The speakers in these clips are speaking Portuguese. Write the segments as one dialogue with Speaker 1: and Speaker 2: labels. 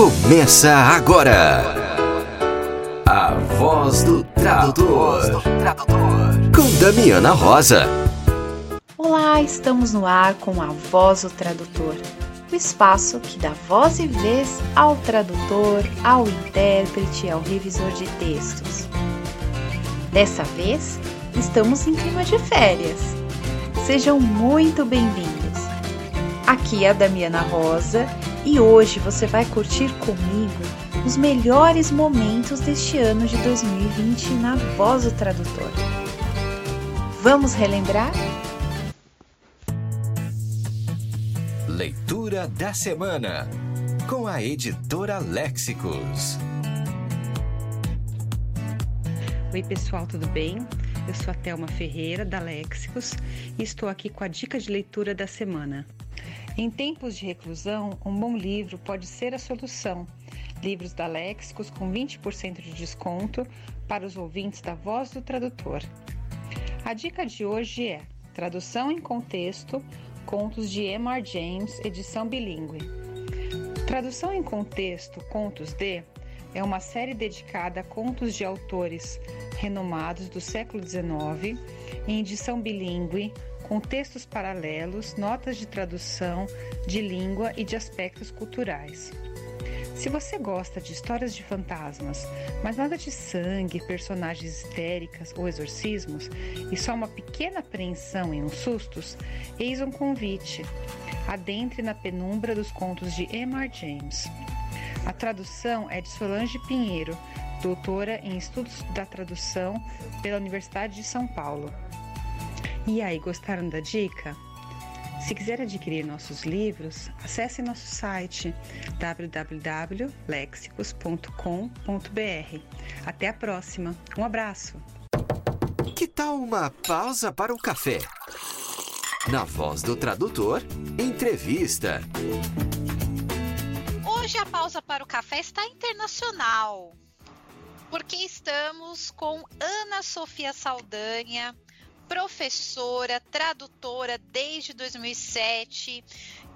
Speaker 1: Começa agora. A voz do tradutor. Com Damiana Rosa.
Speaker 2: Olá, estamos no ar com a Voz do Tradutor. O espaço que dá voz e vez ao tradutor, ao intérprete, ao revisor de textos. Dessa vez, estamos em clima de férias. Sejam muito bem-vindos. Aqui é a Damiana Rosa e hoje você vai curtir comigo os melhores momentos deste ano de 2020 na Voz do Tradutor. Vamos relembrar?
Speaker 1: Leitura da semana com a editora Léxicos.
Speaker 3: Oi, pessoal, tudo bem? Eu sou a Thelma Ferreira, da Léxicos, e estou aqui com a dica de leitura da semana. Em tempos de reclusão, um bom livro pode ser a solução. Livros da Léxicos com 20% de desconto para os ouvintes da Voz do Tradutor. A dica de hoje é Tradução em Contexto, Contos de M.R. James, edição bilíngue. Tradução em Contexto, Contos de é uma série dedicada a contos de autores renomados do século XIX, em edição bilíngue, com textos paralelos, notas de tradução, de língua e de aspectos culturais. Se você gosta de histórias de fantasmas, mas nada de sangue, personagens histéricas ou exorcismos, e só uma pequena apreensão e uns sustos, eis um convite. Adentre na penumbra dos contos de M.R. James. A tradução é de Solange Pinheiro, doutora em Estudos da Tradução pela Universidade de São Paulo. E aí, gostaram da dica? Se quiser adquirir nossos livros, acesse nosso site www.lexicos.com.br. Até a próxima. Um abraço.
Speaker 1: Que tal uma pausa para o café? Na voz do tradutor, entrevista.
Speaker 4: Hoje a pausa para o café está internacional, porque estamos com Ana Sofia Saldanha, professora, tradutora desde 2007,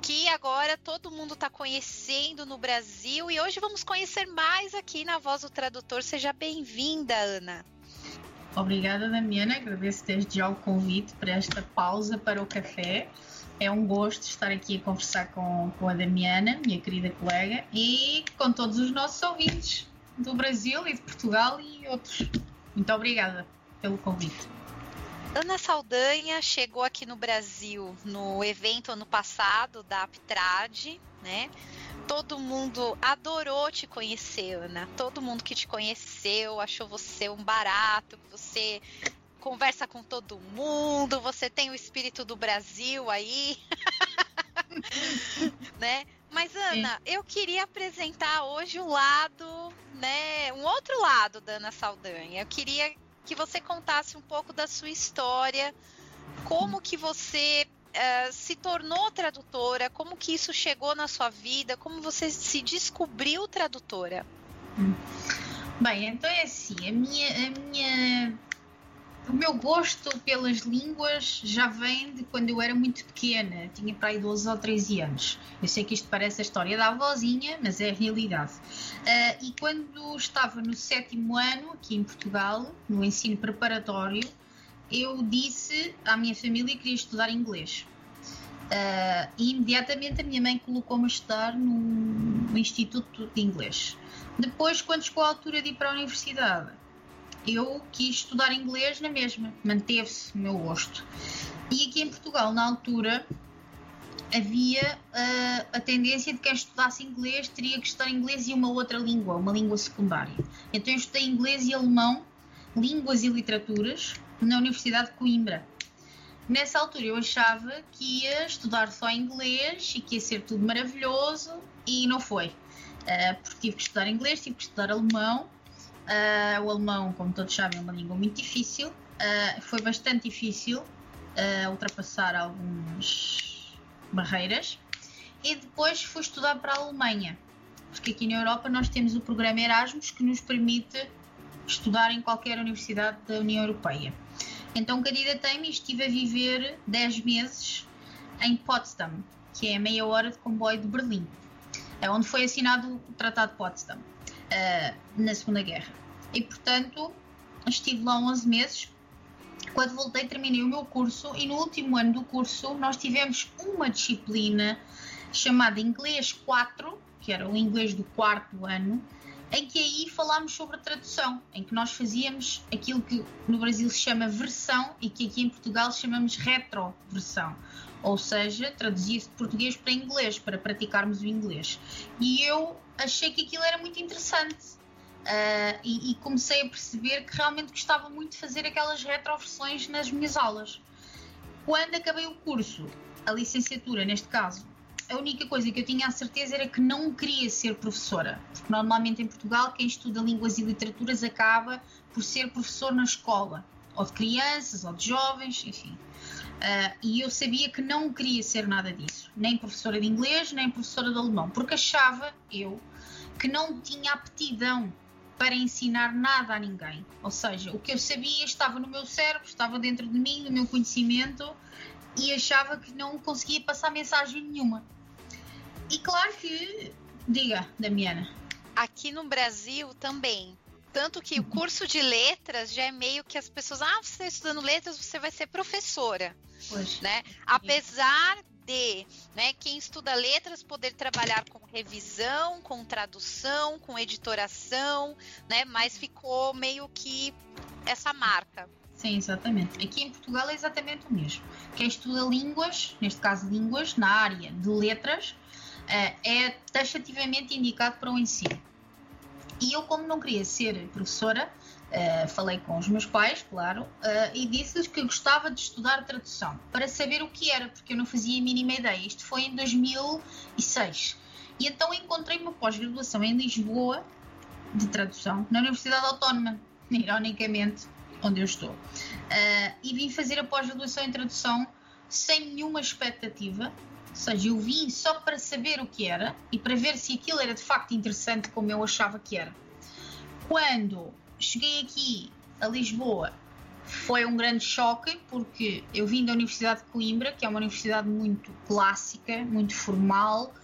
Speaker 4: que agora todo mundo está conhecendo no Brasil e hoje vamos conhecer mais aqui na Voz do Tradutor. Seja bem-vinda, Ana.
Speaker 5: Obrigada, Damiana. Agradeço desde já o convite para esta pausa para o café. É um gosto estar aqui a conversar com, com a Damiana, minha querida colega, e com todos os nossos ouvintes do Brasil e de Portugal e outros. Muito obrigada pelo convite.
Speaker 4: Ana Saldanha chegou aqui no Brasil no evento ano passado da Aptrad, né? Todo mundo adorou te conhecer, Ana. Todo mundo que te conheceu achou você um barato, você conversa com todo mundo, você tem o espírito do Brasil aí. né? Mas Ana, eu queria apresentar hoje o um lado, né, um outro lado da Ana Saldanha. Eu queria que você contasse um pouco da sua história, como que você uh, se tornou tradutora, como que isso chegou na sua vida, como você se descobriu tradutora.
Speaker 5: Bem, então é assim, a minha, a minha o meu gosto pelas línguas já vem de quando eu era muito pequena, tinha para aí 12 ou 13 anos. Eu sei que isto parece a história da avózinha, mas é a realidade. Uh, e quando estava no sétimo ano, aqui em Portugal, no ensino preparatório, eu disse à minha família que queria estudar inglês. Uh, e imediatamente a minha mãe colocou-me a estudar no Instituto de Inglês. Depois, quando chegou a altura de ir para a universidade, eu quis estudar inglês na mesma, manteve-se o meu gosto. E aqui em Portugal, na altura, havia uh, a tendência de quem estudasse inglês teria que estudar inglês e uma outra língua, uma língua secundária. Então eu estudei inglês e alemão, línguas e literaturas, na Universidade de Coimbra. Nessa altura eu achava que ia estudar só inglês e que ia ser tudo maravilhoso e não foi. Uh, porque tive que estudar inglês, tive que estudar alemão Uh, o alemão, como todos sabem, é uma língua muito difícil. Uh, foi bastante difícil uh, ultrapassar algumas barreiras. E depois fui estudar para a Alemanha, porque aqui na Europa nós temos o programa Erasmus que nos permite estudar em qualquer universidade da União Europeia. Então candidatei-me e estive a viver 10 meses em Potsdam, que é meia hora de comboio de Berlim. é onde foi assinado o Tratado de Potsdam uh, na Segunda Guerra. E portanto estive lá 11 meses. Quando voltei, terminei o meu curso e no último ano do curso nós tivemos uma disciplina chamada Inglês 4, que era o inglês do quarto ano, em que aí falámos sobre a tradução, em que nós fazíamos aquilo que no Brasil se chama versão e que aqui em Portugal chamamos retroversão. Ou seja, traduzia-se de português para inglês, para praticarmos o inglês. E eu achei que aquilo era muito interessante. Uh, e, e, comecei a perceber que realmente gostava muito de fazer aquelas retroversões nas minhas aulas. Quando acabei o curso, a licenciatura neste caso, a única coisa que eu tinha a certeza era que não queria ser professora. Porque normalmente em Portugal quem estuda línguas e literaturas acaba por ser professor na escola, ou de crianças, ou de jovens, enfim. Uh, e eu sabia que não queria ser nada disso, nem professora de inglês, nem professora de alemão, porque achava eu que não tinha aptidão para ensinar nada a ninguém. Ou seja, o que eu sabia estava no meu cérebro, estava dentro de mim, no meu conhecimento, e achava que não conseguia passar mensagem nenhuma. E claro que. Diga, Damiana.
Speaker 4: Aqui no Brasil também. Tanto que o curso de letras já é meio que as pessoas. Ah, você está estudando letras, você vai ser professora. Poxa. Né? Apesar de né, quem estuda letras poder trabalhar com revisão, com tradução, com editoração, né, mas ficou meio que essa marca.
Speaker 5: Sim, exatamente. Aqui em Portugal é exatamente o mesmo. Quem estuda línguas, neste caso línguas, na área de letras, eh, é taxativamente indicado para o ensino. E eu, como não queria ser professora, Uh, falei com os meus pais, claro, uh, e disse-lhes que gostava de estudar tradução para saber o que era, porque eu não fazia a mínima ideia. Isto foi em 2006. E então encontrei uma pós-graduação em Lisboa de tradução, na Universidade Autónoma, ironicamente, onde eu estou. Uh, e vim fazer a pós-graduação em tradução sem nenhuma expectativa. Ou seja, eu vim só para saber o que era e para ver se aquilo era de facto interessante como eu achava que era. Quando cheguei aqui a Lisboa, foi um grande choque porque eu vim da Universidade de Coimbra, que é uma universidade muito clássica, muito formal,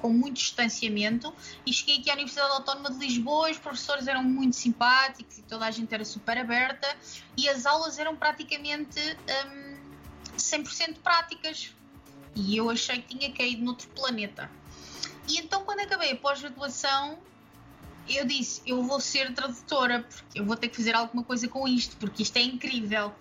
Speaker 5: com muito distanciamento, e cheguei aqui à Universidade Autónoma de Lisboa, os professores eram muito simpáticos e toda a gente era super aberta, e as aulas eram praticamente um, 100% práticas. E eu achei que tinha caído noutro planeta. E então, quando acabei a pós-graduação, eu disse: eu vou ser tradutora, porque eu vou ter que fazer alguma coisa com isto, porque isto é incrível.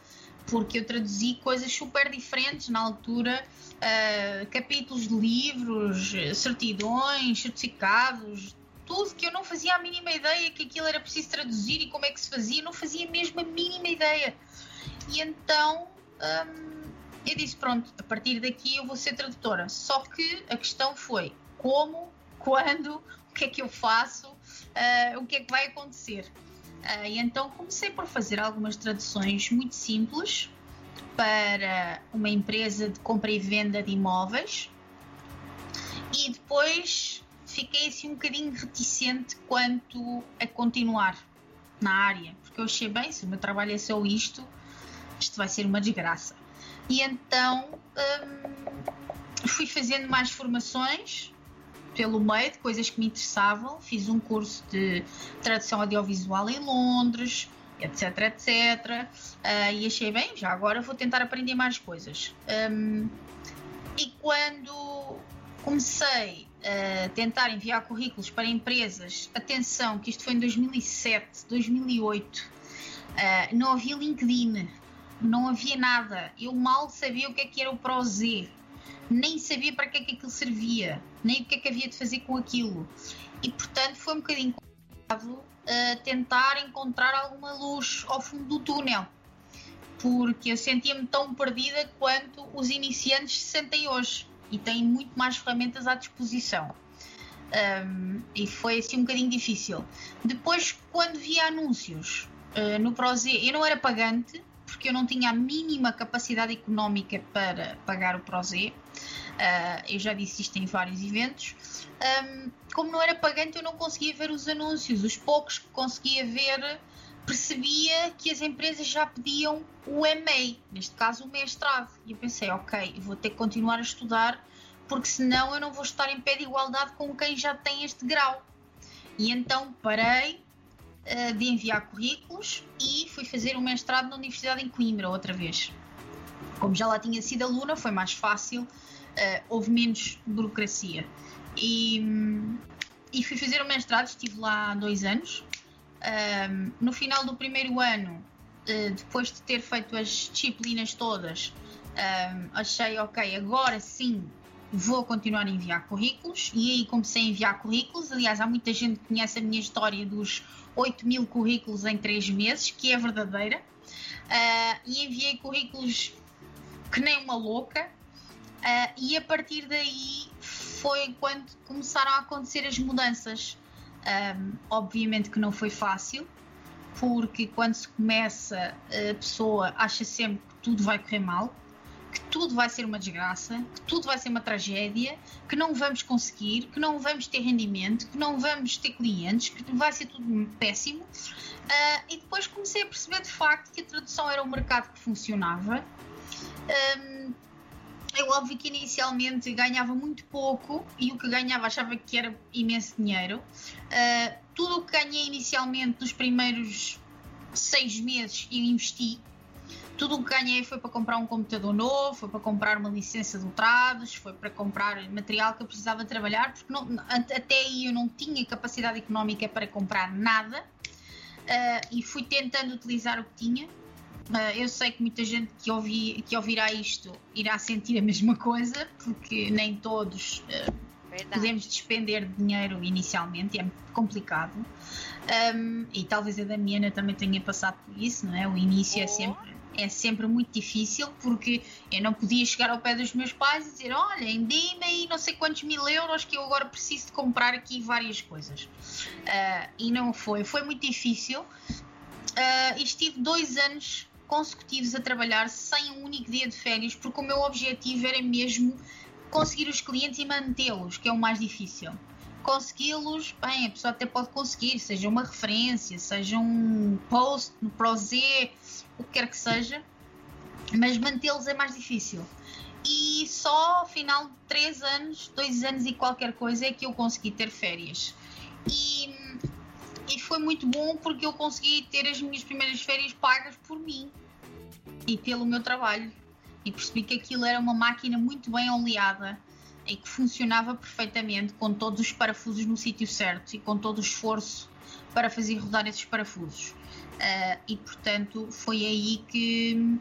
Speaker 5: Porque eu traduzi coisas super diferentes na altura, uh, capítulos de livros, certidões, certificados, tudo que eu não fazia a mínima ideia que aquilo era preciso traduzir e como é que se fazia, não fazia mesmo a mínima ideia. E então um, eu disse: pronto, a partir daqui eu vou ser tradutora. Só que a questão foi como, quando, o que é que eu faço uh, o que é que vai acontecer. Uh, e então comecei por fazer algumas traduções muito simples para uma empresa de compra e venda de imóveis e depois fiquei assim um bocadinho reticente quanto a continuar na área, porque eu achei bem, se o meu trabalho é só isto, isto vai ser uma desgraça. E então hum, fui fazendo mais formações pelo meio de coisas que me interessavam. Fiz um curso de tradução audiovisual em Londres, etc, etc. Uh, e achei bem, já agora vou tentar aprender mais coisas. Um, e quando comecei a tentar enviar currículos para empresas, atenção, que isto foi em 2007, 2008, uh, não havia LinkedIn, não havia nada. Eu mal sabia o que é que era o ProZ nem sabia para que é que aquilo servia, nem o que é que havia de fazer com aquilo. E portanto foi um bocadinho complicado uh, tentar encontrar alguma luz ao fundo do túnel, porque eu sentia-me tão perdida quanto os iniciantes se sentem hoje e têm muito mais ferramentas à disposição. Um, e foi assim um bocadinho difícil. Depois, quando via anúncios uh, no Proze, eu não era pagante, porque eu não tinha a mínima capacidade económica para pagar o Proze. Uh, eu já disse isto em vários eventos. Um, como não era pagante, eu não conseguia ver os anúncios. Os poucos que conseguia ver, percebia que as empresas já pediam o MA, neste caso o mestrado. E eu pensei, ok, vou ter que continuar a estudar porque senão eu não vou estar em pé de igualdade com quem já tem este grau. E então parei de enviar currículos e fui fazer um mestrado na Universidade em Coimbra outra vez. Como já lá tinha sido aluna, foi mais fácil, uh, houve menos burocracia. E, e fui fazer o mestrado, estive lá dois anos. Um, no final do primeiro ano, uh, depois de ter feito as disciplinas todas, um, achei ok, agora sim vou continuar a enviar currículos e aí comecei a enviar currículos. Aliás, há muita gente que conhece a minha história dos 8 mil currículos em 3 meses, que é verdadeira. Uh, e enviei currículos que nem uma louca. Uh, e a partir daí foi quando começaram a acontecer as mudanças. Um, obviamente que não foi fácil, porque quando se começa, a pessoa acha sempre que tudo vai correr mal, que tudo vai ser uma desgraça, que tudo vai ser uma tragédia, que não vamos conseguir, que não vamos ter rendimento, que não vamos ter clientes, que vai ser tudo péssimo. Uh, e depois comecei a perceber de facto que a tradução era um mercado que funcionava. Um, eu óbvio que inicialmente ganhava muito pouco e o que ganhava achava que era imenso dinheiro. Uh, tudo o que ganhei inicialmente nos primeiros seis meses eu investi tudo o que ganhei foi para comprar um computador novo, foi para comprar uma licença de ultrados, foi para comprar material que eu precisava trabalhar, porque não, até aí eu não tinha capacidade económica para comprar nada uh, e fui tentando utilizar o que tinha. Uh, eu sei que muita gente que, ouvi, que ouvirá isto irá sentir a mesma coisa, porque nem todos uh, podemos despender dinheiro inicialmente, é complicado. Um, e talvez a Damiana também tenha passado por isso, não é? O início oh. é sempre é sempre muito difícil porque eu não podia chegar ao pé dos meus pais e dizer: Olhem, dê-me aí não sei quantos mil euros que eu agora preciso de comprar aqui várias coisas. Uh, e não foi, foi muito difícil. Uh, estive dois anos consecutivos a trabalhar sem um único dia de férias porque o meu objetivo era mesmo conseguir os clientes e mantê-los, que é o mais difícil consegui-los, bem, a pessoa até pode conseguir, seja uma referência, seja um post no Prozé, o que quer que seja, mas mantê-los é mais difícil. E só ao final de 3 anos, 2 anos e qualquer coisa é que eu consegui ter férias. E, e foi muito bom porque eu consegui ter as minhas primeiras férias pagas por mim e pelo meu trabalho. E percebi que aquilo era uma máquina muito bem oleada e que funcionava perfeitamente com todos os parafusos no sítio certo e com todo o esforço para fazer rodar esses parafusos. Uh, e portanto foi aí que,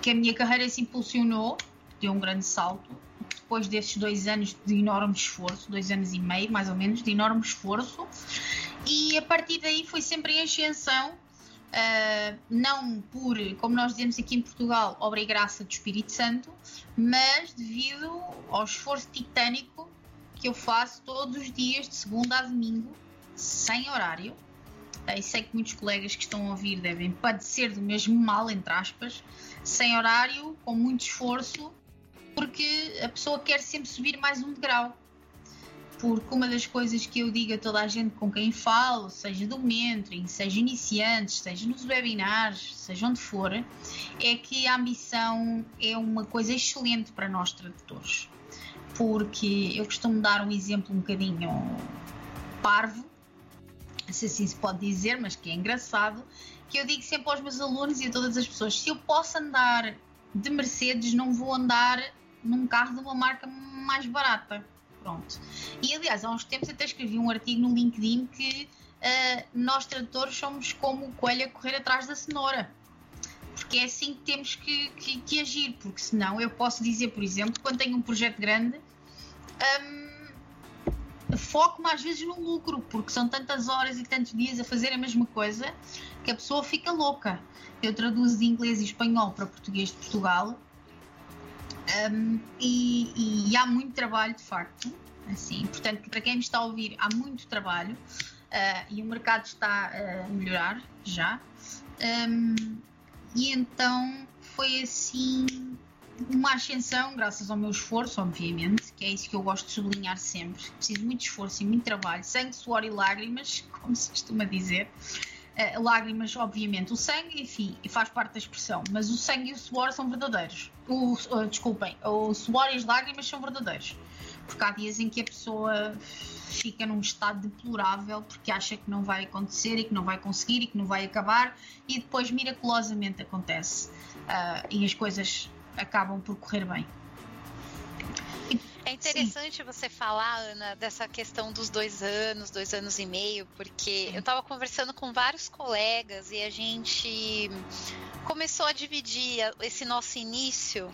Speaker 5: que a minha carreira se impulsionou, deu um grande salto. Depois desses dois anos de enorme esforço, dois anos e meio mais ou menos, de enorme esforço, e a partir daí foi sempre em ascensão. Uh, não por, como nós dizemos aqui em Portugal, obra e graça do Espírito Santo, mas devido ao esforço titânico que eu faço todos os dias, de segunda a domingo, sem horário, e sei que muitos colegas que estão a ouvir devem padecer do mesmo mal, entre aspas, sem horário, com muito esforço, porque a pessoa quer sempre subir mais um degrau. Porque uma das coisas que eu digo a toda a gente com quem falo, seja do mentoring, seja iniciantes, seja nos webinars, seja onde for, é que a ambição é uma coisa excelente para nós tradutores. Porque eu costumo dar um exemplo um bocadinho parvo, se assim se pode dizer, mas que é engraçado, que eu digo sempre aos meus alunos e a todas as pessoas: se eu posso andar de Mercedes, não vou andar num carro de uma marca mais barata. Pronto. E aliás, há uns tempos até escrevi um artigo no LinkedIn que uh, nós tradutores somos como o coelho a correr atrás da cenoura. Porque é assim que temos que, que, que agir, porque senão eu posso dizer, por exemplo, quando tenho um projeto grande. Um, foco-me às vezes no lucro, porque são tantas horas e tantos dias a fazer a mesma coisa que a pessoa fica louca. Eu traduzo de inglês e espanhol para português de Portugal um, e, e, há muito trabalho de facto. Assim, portanto, para quem está a ouvir, há muito trabalho uh, e o mercado está a melhorar já. Um, e então foi assim uma ascensão, graças ao meu esforço, obviamente, que é isso que eu gosto de sublinhar sempre. Preciso muito esforço e muito trabalho, sangue, suor e lágrimas, como se costuma dizer. Uh, lágrimas, obviamente, o sangue, enfim, faz parte da expressão, mas o sangue e o suor são verdadeiros. O, uh, desculpem, o suor e as lágrimas são verdadeiros. Porque há dias em que a pessoa fica num estado deplorável porque acha que não vai acontecer e que não vai conseguir e que não vai acabar e depois miraculosamente acontece uh, e as coisas acabam por correr bem.
Speaker 4: É interessante Sim. você falar, Ana, dessa questão dos dois anos, dois anos e meio, porque eu estava conversando com vários colegas e a gente começou a dividir esse nosso início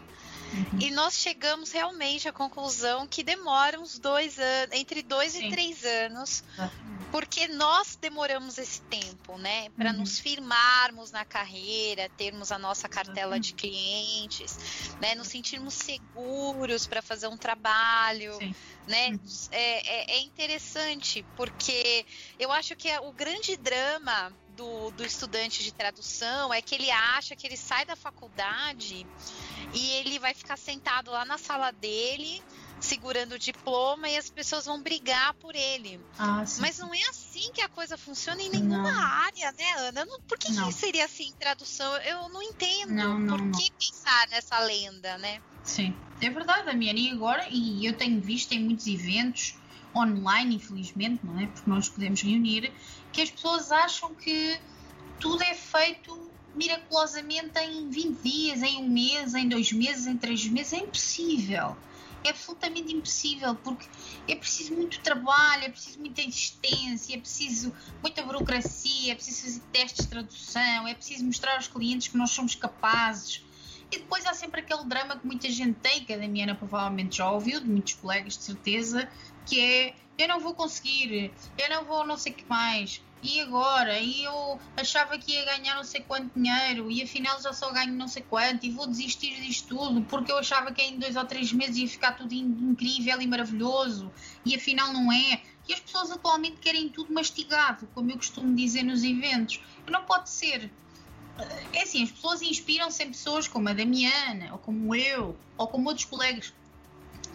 Speaker 4: Uhum. E nós chegamos realmente à conclusão que demora uns dois anos, entre dois Sim. e três anos, uhum. porque nós demoramos esse tempo, né? Para uhum. nos firmarmos na carreira, termos a nossa cartela de clientes, né? Nos sentirmos seguros para fazer um trabalho. Sim né? Uhum. É, é, é, interessante porque eu acho que é o grande drama do, do estudante de tradução é que ele acha que ele sai da faculdade e ele vai ficar sentado lá na sala dele segurando o diploma e as pessoas vão brigar por ele. Ah, Mas não é assim que a coisa funciona em nenhuma não. área, né, Ana? por que, que, seria assim em tradução? Eu não entendo. Não, não, por que pensar nessa lenda, né?
Speaker 5: Sim, é verdade, Damiana. E agora, e eu tenho visto em muitos eventos online, infelizmente, não é? Porque nós podemos reunir, que as pessoas acham que tudo é feito miraculosamente em 20 dias, em um mês, em dois meses, em três meses. É impossível. É absolutamente impossível, porque é preciso muito trabalho, é preciso muita insistência, é preciso muita burocracia, é preciso fazer testes de tradução, é preciso mostrar aos clientes que nós somos capazes. E depois há sempre aquele drama que muita gente tem, que a Damiana provavelmente já ouviu, de muitos colegas de certeza, que é eu não vou conseguir, eu não vou não sei o que mais, e agora? E eu achava que ia ganhar não sei quanto dinheiro e afinal já só ganho não sei quanto e vou desistir disto tudo porque eu achava que em dois ou três meses ia ficar tudo incrível e maravilhoso e afinal não é. E as pessoas atualmente querem tudo mastigado, como eu costumo dizer nos eventos. Não pode ser. É assim, as pessoas inspiram-se em pessoas como a Damiana, ou como eu, ou como outros colegas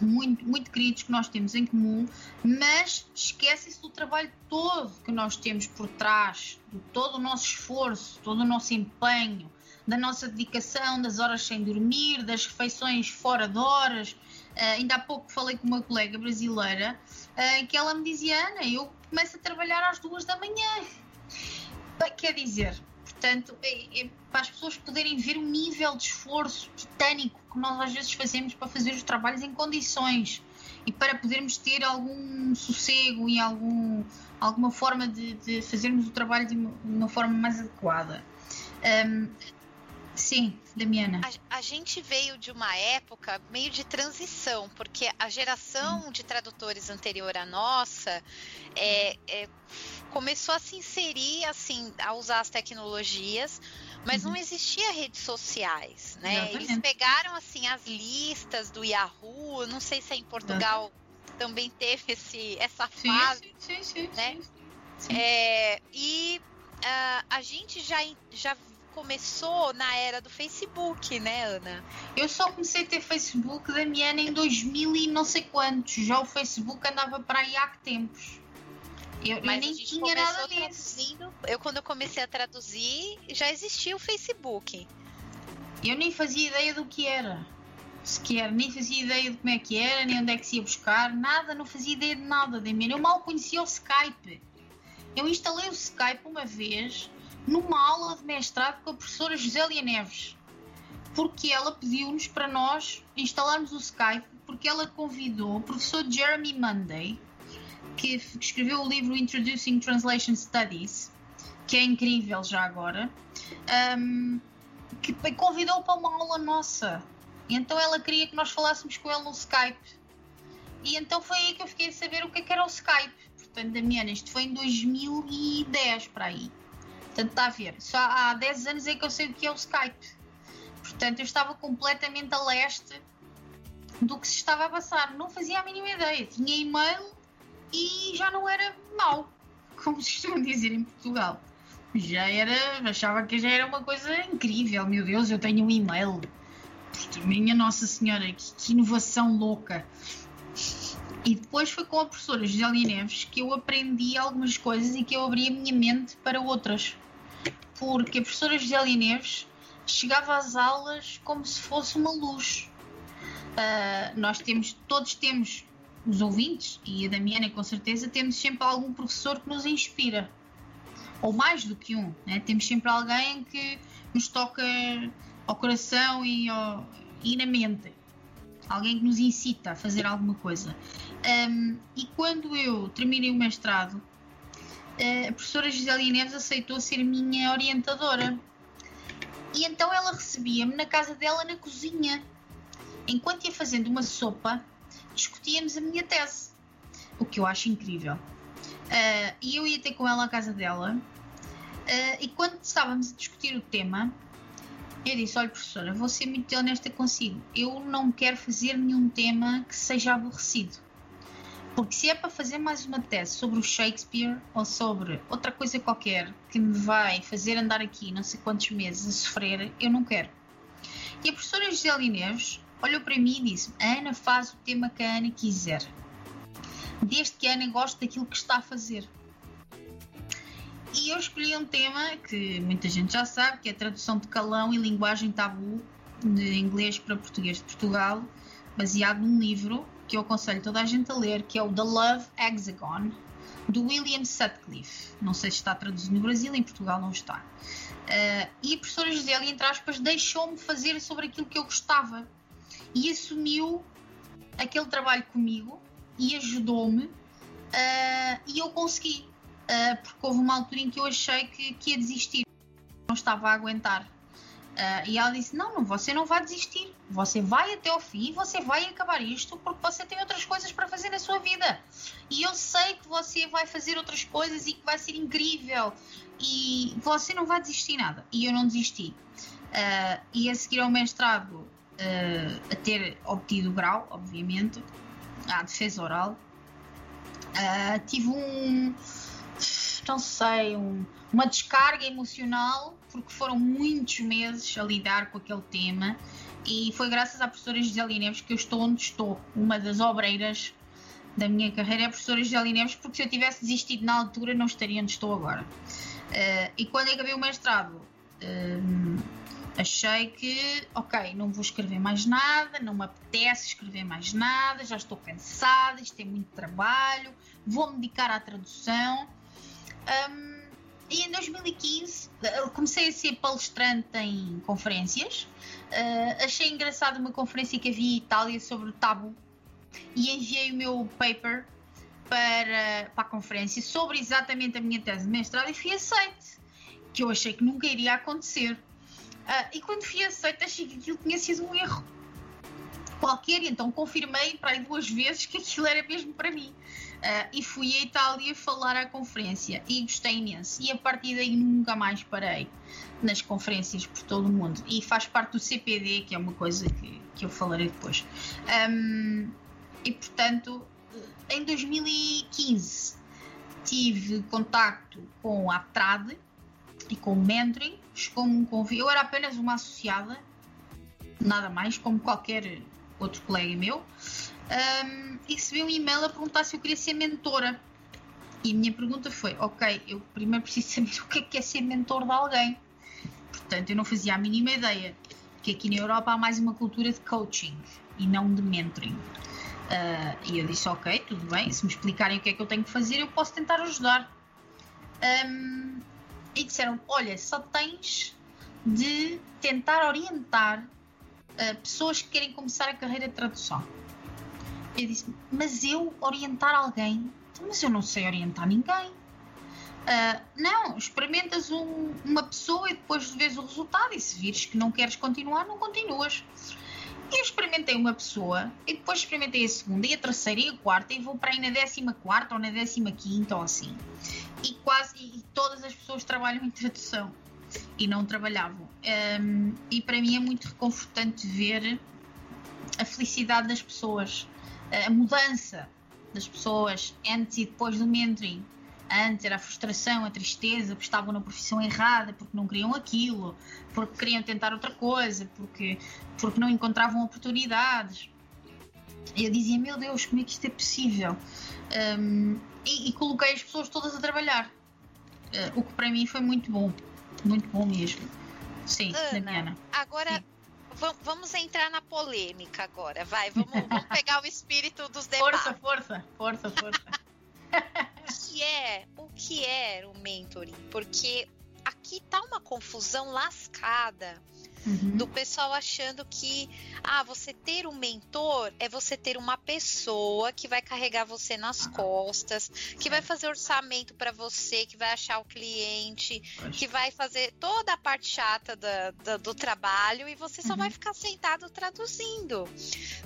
Speaker 5: muito, muito queridos que nós temos em comum, mas esquecem-se do trabalho todo que nós temos por trás, de todo o nosso esforço, todo o nosso empenho, da nossa dedicação, das horas sem dormir, das refeições fora de horas. Uh, ainda há pouco falei com uma colega brasileira uh, que ela me dizia: Ana, eu começo a trabalhar às duas da manhã. Quer dizer, Portanto, é, é, para as pessoas poderem ver o nível de esforço titânico que nós às vezes fazemos para fazer os trabalhos em condições e para podermos ter algum sossego e algum, alguma forma de, de fazermos o trabalho de uma, de uma forma mais adequada. Um, Sim, Damiana.
Speaker 4: A, a, gente veio de uma época meio de transição, porque a geração hum. de tradutores anterior à nossa é, é, começou a se inserir, assim, a usar as tecnologias, mas uhum. não existia redes sociais, né? Exatamente. Eles pegaram, assim, as listas do Yahoo, não sei se é em Portugal uhum. também teve esse, essa fase, sim, sim, sim, né? Sim, é, e uh, a gente já, já começou na era do Facebook, né, Ana?
Speaker 5: Eu só comecei a ter Facebook, Damiana, em 2000 e não sei quantos. Já o Facebook andava para aí há tempos. Eu, Mas nem tinha nada disso.
Speaker 4: Eu, quando eu comecei a traduzir, já existia o Facebook.
Speaker 5: Eu nem fazia ideia do que era. Sequer, nem fazia ideia de como é que era, nem onde é que se ia buscar, nada, não fazia ideia de nada, Damiana. Eu mal conhecia o Skype. Eu instalei o Skype uma vez numa aula de mestrado com a professora Josélia Neves, porque ela pediu-nos para nós instalarmos o Skype, porque ela convidou o professor Jeremy Monday, que escreveu o livro Introducing Translation Studies, que é incrível já agora, um, que convidou para uma aula nossa. Então ela queria que nós falássemos com ele no Skype. E então foi aí que eu fiquei a saber o que, é que era o Skype. Portanto, Damiana, isto foi em 2010 para aí. Portanto, está a ver. Só há 10 anos é que eu sei o que é o Skype. Portanto, eu estava completamente a leste do que se estava a passar. Não fazia a mínima ideia. Tinha e-mail e já não era mau, como se costuma dizer em Portugal. Já era, achava que já era uma coisa incrível. Meu Deus, eu tenho um e-mail. Minha Nossa Senhora, que, que inovação louca. E depois foi com a professora Gisele Neves que eu aprendi algumas coisas e que eu abri a minha mente para outras. porque a professora Gisele Neves chegava às aulas como se fosse uma luz. Uh, nós temos, todos temos, os ouvintes, e a Damiana com certeza, temos sempre algum professor que nos inspira. Ou mais do que um. Né? Temos sempre alguém que nos toca ao coração e, ao, e na mente. Alguém que nos incita a fazer alguma coisa. Um, e quando eu terminei o mestrado, a professora Gisele Neves aceitou ser minha orientadora. E então ela recebia-me na casa dela na cozinha. Enquanto ia fazendo uma sopa, discutíamos a minha tese. O que eu acho incrível. Uh, e eu ia ter com ela à casa dela. Uh, e quando estávamos a discutir o tema, eu disse: Olha, professora, vou ser muito honesta consigo. Eu não quero fazer nenhum tema que seja aborrecido. Porque se é para fazer mais uma tese sobre o Shakespeare ou sobre outra coisa qualquer que me vai fazer andar aqui não sei quantos meses a sofrer, eu não quero. E a professora Gisele Neves olhou para mim e disse: Ana faz o tema que a Ana quiser. Desde que a Ana goste daquilo que está a fazer. E eu escolhi um tema que muita gente já sabe, que é a tradução de calão e linguagem tabu de inglês para português de Portugal, baseado num livro que eu aconselho toda a gente a ler, que é o The Love Hexagon, do William Sutcliffe. Não sei se está traduzido no Brasil, em Portugal não está. Uh, e a professora Gisele, entre aspas, deixou-me fazer sobre aquilo que eu gostava e assumiu aquele trabalho comigo e ajudou-me uh, e eu consegui. Uh, porque houve uma altura em que eu achei que, que ia desistir, não estava a aguentar. Uh, e ela disse: Não, não, você não vai desistir. Você vai até ao fim você vai acabar isto porque você tem outras coisas para fazer na sua vida. E eu sei que você vai fazer outras coisas e que vai ser incrível. E você não vai desistir nada. E eu não desisti. Uh, e a seguir ao mestrado, uh, a ter obtido o grau, obviamente, a defesa oral, tive um. Não sei, um, uma descarga emocional porque foram muitos meses a lidar com aquele tema e foi graças à professora Gisele Neves que eu estou onde estou. Uma das obreiras da minha carreira é a professora Gisele Neves, porque se eu tivesse desistido na altura não estaria onde estou agora. Uh, e quando acabei o mestrado, uh, achei que, ok, não vou escrever mais nada, não me apetece escrever mais nada, já estou cansada, isto é muito trabalho, vou me dedicar à tradução. Um, e em 2015 comecei a ser palestrante em conferências. Uh, achei engraçado uma conferência que havia em Itália sobre o tabu e enviei o meu paper para, para a conferência sobre exatamente a minha tese de mestrado e fui aceite, que eu achei que nunca iria acontecer. Uh, e quando fui aceite, achei que aquilo tinha sido um erro qualquer, então confirmei para duas vezes que aquilo era mesmo para mim. Uh, e fui à Itália falar à conferência e gostei imenso. E a partir daí nunca mais parei nas conferências por todo o mundo. E faz parte do CPD, que é uma coisa que, que eu falarei depois. Um, e portanto, em 2015 tive contacto com a TRAD e com o Mentoring. Chegou-me um convite. Eu era apenas uma associada, nada mais, como qualquer outro colega meu um, e recebi um e-mail a perguntar se eu queria ser mentora. E a minha pergunta foi: Ok, eu primeiro preciso saber o que é, que é ser mentor de alguém. Portanto, eu não fazia a mínima ideia que aqui na Europa há mais uma cultura de coaching e não de mentoring. Uh, e eu disse: Ok, tudo bem, se me explicarem o que é que eu tenho que fazer, eu posso tentar ajudar. Um, e disseram: Olha, só tens de tentar orientar uh, pessoas que querem começar a carreira de tradução. Eu disse, mas eu orientar alguém? Mas eu não sei orientar ninguém. Uh, não, experimentas um, uma pessoa e depois vês o resultado. E se vires que não queres continuar, não continuas. Eu experimentei uma pessoa e depois experimentei a segunda e a terceira e a quarta e vou para aí na décima quarta ou na décima quinta ou assim. E quase e todas as pessoas trabalham em tradução e não trabalhavam. Um, e para mim é muito reconfortante ver a felicidade das pessoas a mudança das pessoas antes e depois do mentoring. Antes era a frustração, a tristeza, porque estavam na profissão errada, porque não queriam aquilo, porque queriam tentar outra coisa, porque, porque não encontravam oportunidades. Eu dizia, meu Deus, como é que isto é possível? Um, e, e, coloquei as pessoas todas a trabalhar, uh, o que para mim foi muito bom. Muito bom mesmo. Sim, Ana, Damiana.
Speaker 4: Agora. Sim. Vamos entrar na polêmica agora, vai. Vamos, vamos pegar o espírito dos debates.
Speaker 5: Força, força, força, força.
Speaker 4: o que é, o que é o mentoring? Porque aqui tá uma confusão lascada Uhum. Do pessoal achando que ah, você ter um mentor é você ter uma pessoa que vai carregar você nas costas, que vai fazer orçamento para você, que vai achar o cliente, que vai fazer toda a parte chata da, da, do trabalho e você só uhum. vai ficar sentado traduzindo,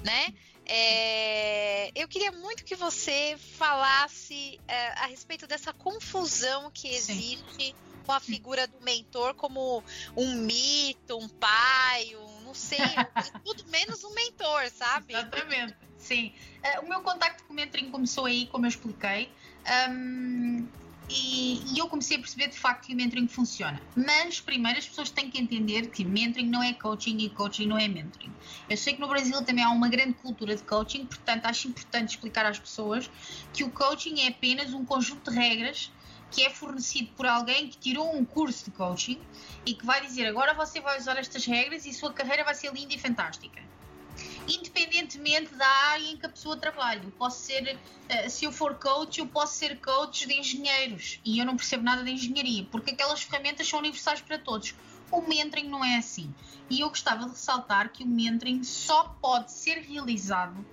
Speaker 4: né? É, eu queria muito que você falasse é, a respeito dessa confusão que existe Sim com a figura do mentor como um mito, um pai, um não sei, tudo menos um mentor, sabe?
Speaker 5: Exatamente. Sim. Uh, o meu contacto com o mentoring começou aí, como eu expliquei. Um, e, e, eu comecei a perceber de facto que o mentoring funciona. Mas primeiro as pessoas têm que entender que mentoring não é coaching e coaching não é mentoring. Eu sei que no Brasil também há uma grande cultura de coaching, portanto acho importante explicar às pessoas que o coaching é apenas um conjunto de regras que é fornecido por alguém que tirou um curso de coaching e que vai dizer agora você vai usar estas regras e sua carreira vai ser linda e fantástica. Independentemente da área em que a pessoa trabalha. Eu posso ser, uh, se eu for coach, eu posso ser coach de engenheiros e eu não percebo nada de engenharia, porque aquelas ferramentas são universais para todos. O mentoring não é assim. E eu gostava de ressaltar que o mentoring só pode ser realizado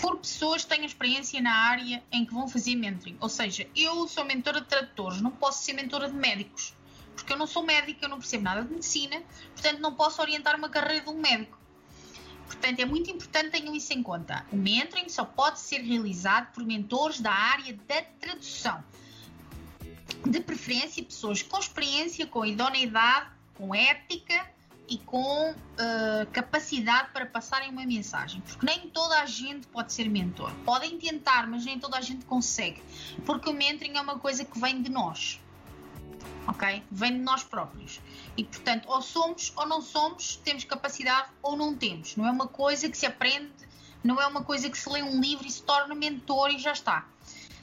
Speaker 5: por pessoas que tenham experiência na área em que vão fazer mentoring. Ou seja, eu sou mentora de tradutores, não posso ser mentora de médicos, porque eu não sou médica, eu não percebo nada de medicina, portanto não posso orientar uma carreira de um médico. Portanto, é muito importante tenham isso em conta. O mentoring só pode ser realizado por mentores da área da tradução. De preferência, pessoas com experiência, com idoneidade, com ética e com uh, capacidade para passarem uma mensagem, porque nem toda a gente pode ser mentor. Podem tentar, mas nem toda a gente consegue, porque o mentoring é uma coisa que vem de nós, ok? Vem de nós próprios. E portanto, ou somos ou não somos, temos capacidade ou não temos. Não é uma coisa que se aprende, não é uma coisa que se lê um livro e se torna mentor e já está.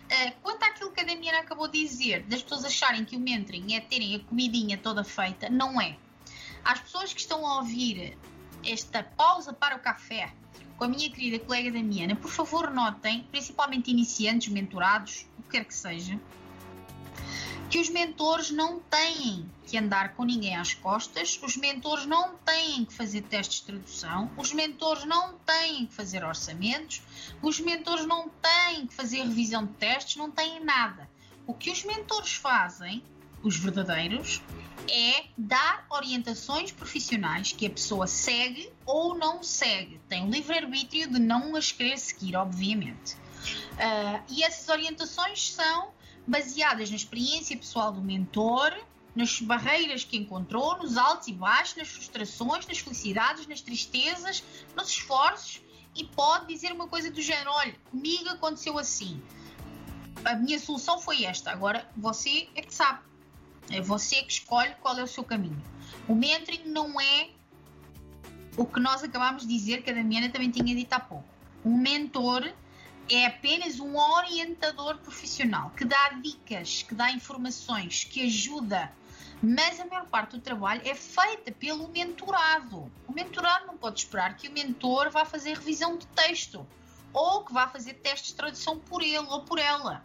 Speaker 5: Uh, quanto àquilo que a Damiana acabou de dizer, das pessoas acharem que o mentoring é terem a comidinha toda feita, não é às pessoas que estão a ouvir esta pausa para o café com a minha querida colega Damiana, por favor notem, principalmente iniciantes, mentorados, o que quer que seja, que os mentores não têm que andar com ninguém às costas, os mentores não têm que fazer testes de tradução, os mentores não têm que fazer orçamentos, os mentores não têm que fazer revisão de testes, não têm nada. O que os mentores fazem, os verdadeiros, é dar orientações profissionais que a pessoa segue ou não segue. Tem o livre-arbítrio de não as querer seguir, obviamente. Uh, e essas orientações são baseadas na experiência pessoal do mentor, nas barreiras que encontrou, nos altos e baixos, nas frustrações, nas felicidades, nas tristezas, nos esforços e pode dizer uma coisa do género: olha, comigo aconteceu assim. A minha solução foi esta. Agora você é que sabe. É você que escolhe qual é o seu caminho. O mentoring não é o que nós acabámos de dizer, que a Damiana também tinha dito há pouco. Um mentor é apenas um orientador profissional que dá dicas, que dá informações, que ajuda. Mas a maior parte do trabalho é feita pelo mentorado. O mentorado não pode esperar que o mentor vá fazer revisão de texto ou que vá fazer testes de tradução por ele ou por ela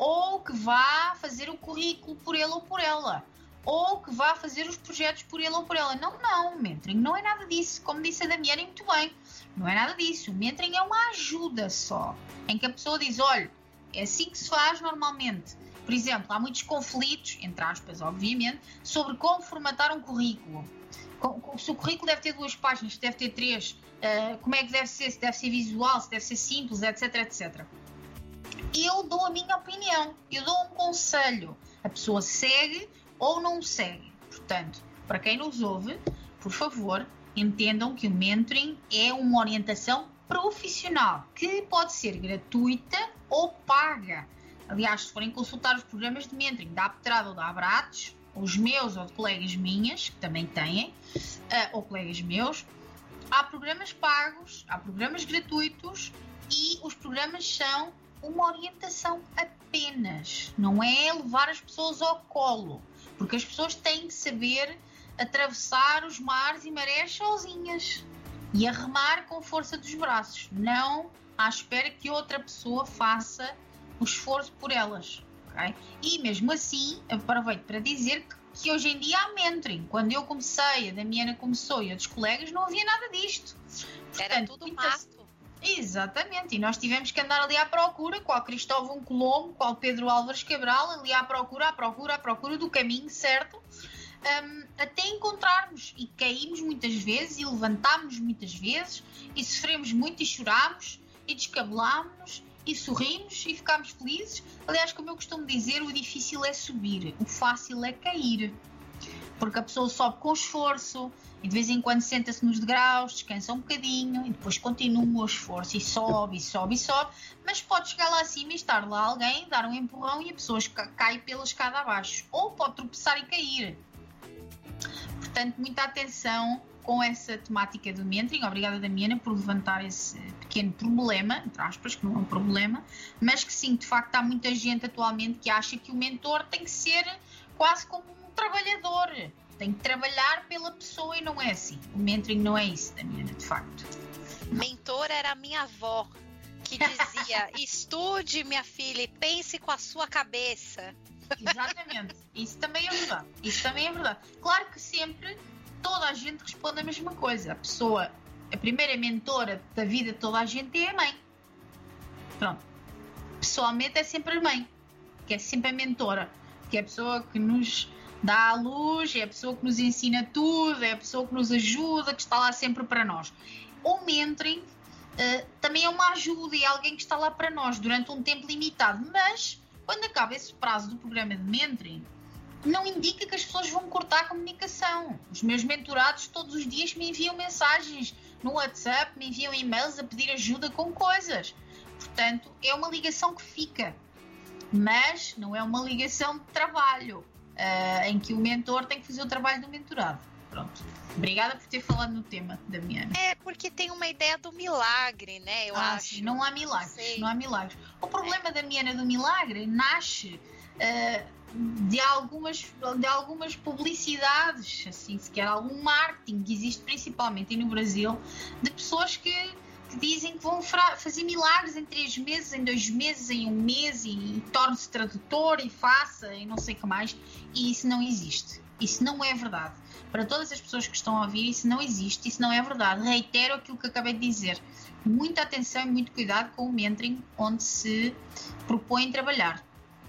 Speaker 5: ou que vá fazer o currículo por ele ou por ela, ou que vá fazer os projetos por ele ou por ela. Não, não, mentoring não é nada disso. Como disse a Damiana muito bem, não é nada disso. O mentoring é uma ajuda só, em que a pessoa diz: olha, é assim que se faz normalmente. Por exemplo, há muitos conflitos, entre aspas, obviamente, sobre como formatar um currículo. Se o currículo deve ter duas páginas, deve ter três, uh, como é que deve ser, se deve ser visual, se deve ser simples, etc, etc eu dou a minha opinião, eu dou um conselho. A pessoa segue ou não segue. Portanto, para quem nos ouve, por favor, entendam que o mentoring é uma orientação profissional que pode ser gratuita ou paga. Aliás, se forem consultar os programas de mentoring da Aptrad ou da Abrates, os meus ou de colegas minhas, que também têm, uh, ou colegas meus, há programas pagos, há programas gratuitos e os programas são uma orientação apenas, não é levar as pessoas ao colo. Porque as pessoas têm que saber atravessar os mares e marés sozinhas e a remar com força dos braços, não à espera que outra pessoa faça o esforço por elas. Okay? E mesmo assim, aproveito para dizer que, que hoje em dia há mentoring. Quando eu comecei, a Damiana começou e outros colegas, não havia nada disto.
Speaker 4: Portanto, Era tudo mato.
Speaker 5: Exatamente, e nós tivemos que andar ali à procura, qual Cristóvão Colombo, qual Pedro Álvares Cabral, ali à procura, à procura, à procura do caminho certo, um, até encontrarmos. E caímos muitas vezes, e levantámos muitas vezes, e sofremos muito e chorámos, e descabelámos e sorrimos e ficámos felizes. Aliás, como eu costumo dizer, o difícil é subir, o fácil é cair. Porque a pessoa sobe com esforço e de vez em quando senta-se nos degraus, descansa um bocadinho e depois continua o esforço e sobe e sobe e sobe. Mas pode chegar lá acima e estar lá alguém, dar um empurrão e a pessoa cai pela escada abaixo. Ou pode tropeçar e cair. Portanto, muita atenção com essa temática do mentoring. Obrigada, Damiana, por levantar esse pequeno problema, entre aspas, que não é um problema, mas que sim, de facto, há muita gente atualmente que acha que o mentor tem que ser quase como um trabalhador. Tem que trabalhar pela pessoa e não é assim. O mentoring não é isso, Damiana, de facto.
Speaker 4: Mentor era a minha avó, que dizia: estude, minha filha, e pense com a sua cabeça.
Speaker 5: Exatamente. Isso também é verdade. Isso também é verdade. Claro que sempre toda a gente responde a mesma coisa. A pessoa, a primeira mentora da vida de toda a gente é a mãe. Pronto. Pessoalmente é sempre a mãe, que é sempre a mentora, que é a pessoa que nos dá a luz, é a pessoa que nos ensina tudo, é a pessoa que nos ajuda, que está lá sempre para nós. O mentoring uh, também é uma ajuda e é alguém que está lá para nós durante um tempo limitado, mas quando acaba esse prazo do programa de mentoring, não indica que as pessoas vão cortar a comunicação. Os meus mentorados todos os dias me enviam mensagens no WhatsApp, me enviam e-mails a pedir ajuda com coisas. Portanto, é uma ligação que fica, mas não é uma ligação de trabalho uh, em que o mentor tem que fazer o trabalho do mentorado. Pronto. Obrigada por ter falado no tema, Damiana.
Speaker 4: É, porque tem uma ideia do milagre, né? Eu
Speaker 5: ah,
Speaker 4: acho.
Speaker 5: Sim, não há milagres. Não há milagres. O problema, é. Damiana, do milagre nasce. Uh, de algumas, de algumas publicidades, assim, sequer algum marketing que existe principalmente no Brasil, de pessoas que, dizem que vão fazer milagres em três meses, em dois meses, em um mês e, e torne-se tradutor e faça e não sei o que mais. E isso não existe. Isso não é verdade. Para todas as pessoas que estão a ouvir, isso não existe, isso não é verdade. Reitero aquilo que acabei de dizer. Muita atenção e muito cuidado com o mentoring onde se propõe trabalhar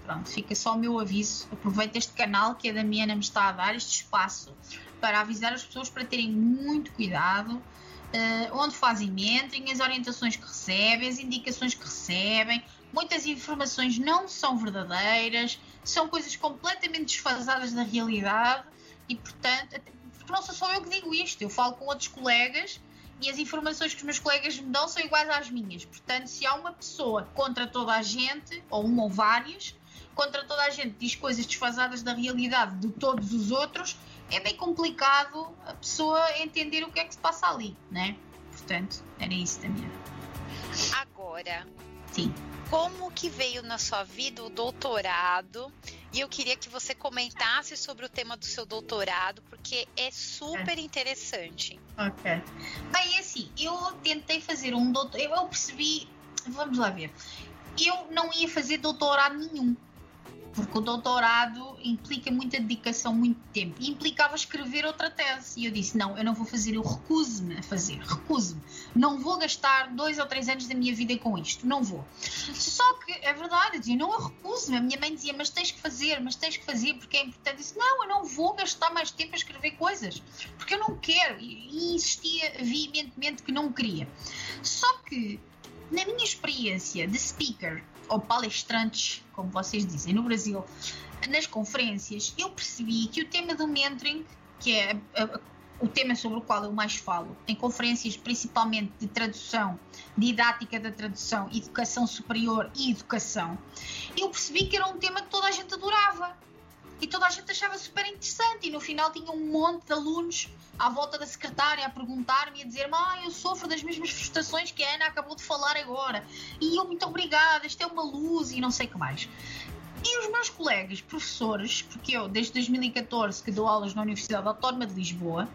Speaker 5: Pronto, fica só o meu aviso. Aproveito este canal que a Damiana me está a dar, este espaço, para avisar as pessoas para terem muito cuidado. Uh, onde fazem mentoring, as orientações que recebem, as indicações que recebem. Muitas informações não são verdadeiras, são coisas completamente desfasadas da realidade e, portanto, porque não sou só eu que digo isto, eu falo com outros colegas e as informações que os meus colegas me dão são iguais às minhas. Portanto, se há uma pessoa contra toda a gente, ou uma ou várias, contra toda a gente diz coisas desfasadas da realidade de todos os outros, é bem complicado a pessoa entender o que é que se passa ali, né? Portanto, era isso também.
Speaker 4: Agora,
Speaker 5: sim.
Speaker 4: Como que veio na sua vida o doutorado? E eu queria que você comentasse sobre o tema do seu doutorado, porque é super é. interessante.
Speaker 5: Ok. Bem, assim, eu tentei fazer um doutorado. Eu percebi. Vamos lá ver. Eu não ia fazer doutorado nenhum porque o doutorado implica muita dedicação, muito tempo. E implicava escrever outra tese. E eu disse: não, eu não vou fazer, eu recuso-me a fazer, recuso-me. Não vou gastar dois ou três anos da minha vida com isto, não vou. Só que é verdade, eu dizia: não, eu recuso-me. A minha mãe dizia: mas tens que fazer, mas tens que fazer porque é importante. Eu disse: não, eu não vou gastar mais tempo a escrever coisas, porque eu não quero. E insistia veementemente que não queria. Só que, na minha experiência de speaker, ou palestrantes, como vocês dizem no Brasil, nas conferências, eu percebi que o tema do mentoring, que é o tema sobre o qual eu mais falo, em conferências principalmente de tradução, didática da tradução, educação superior e educação, eu percebi que era um tema que toda a gente adorava e toda a gente achava super interessante. E no final tinha um monte de alunos à volta da secretária a perguntar-me e a dizer-me: Ah, eu sofro das mesmas frustrações que a Ana acabou de falar agora. E eu, muito obrigada, isto é uma luz e não sei o que mais. E os meus colegas professores, porque eu desde 2014 que dou aulas na Universidade Autónoma de Lisboa,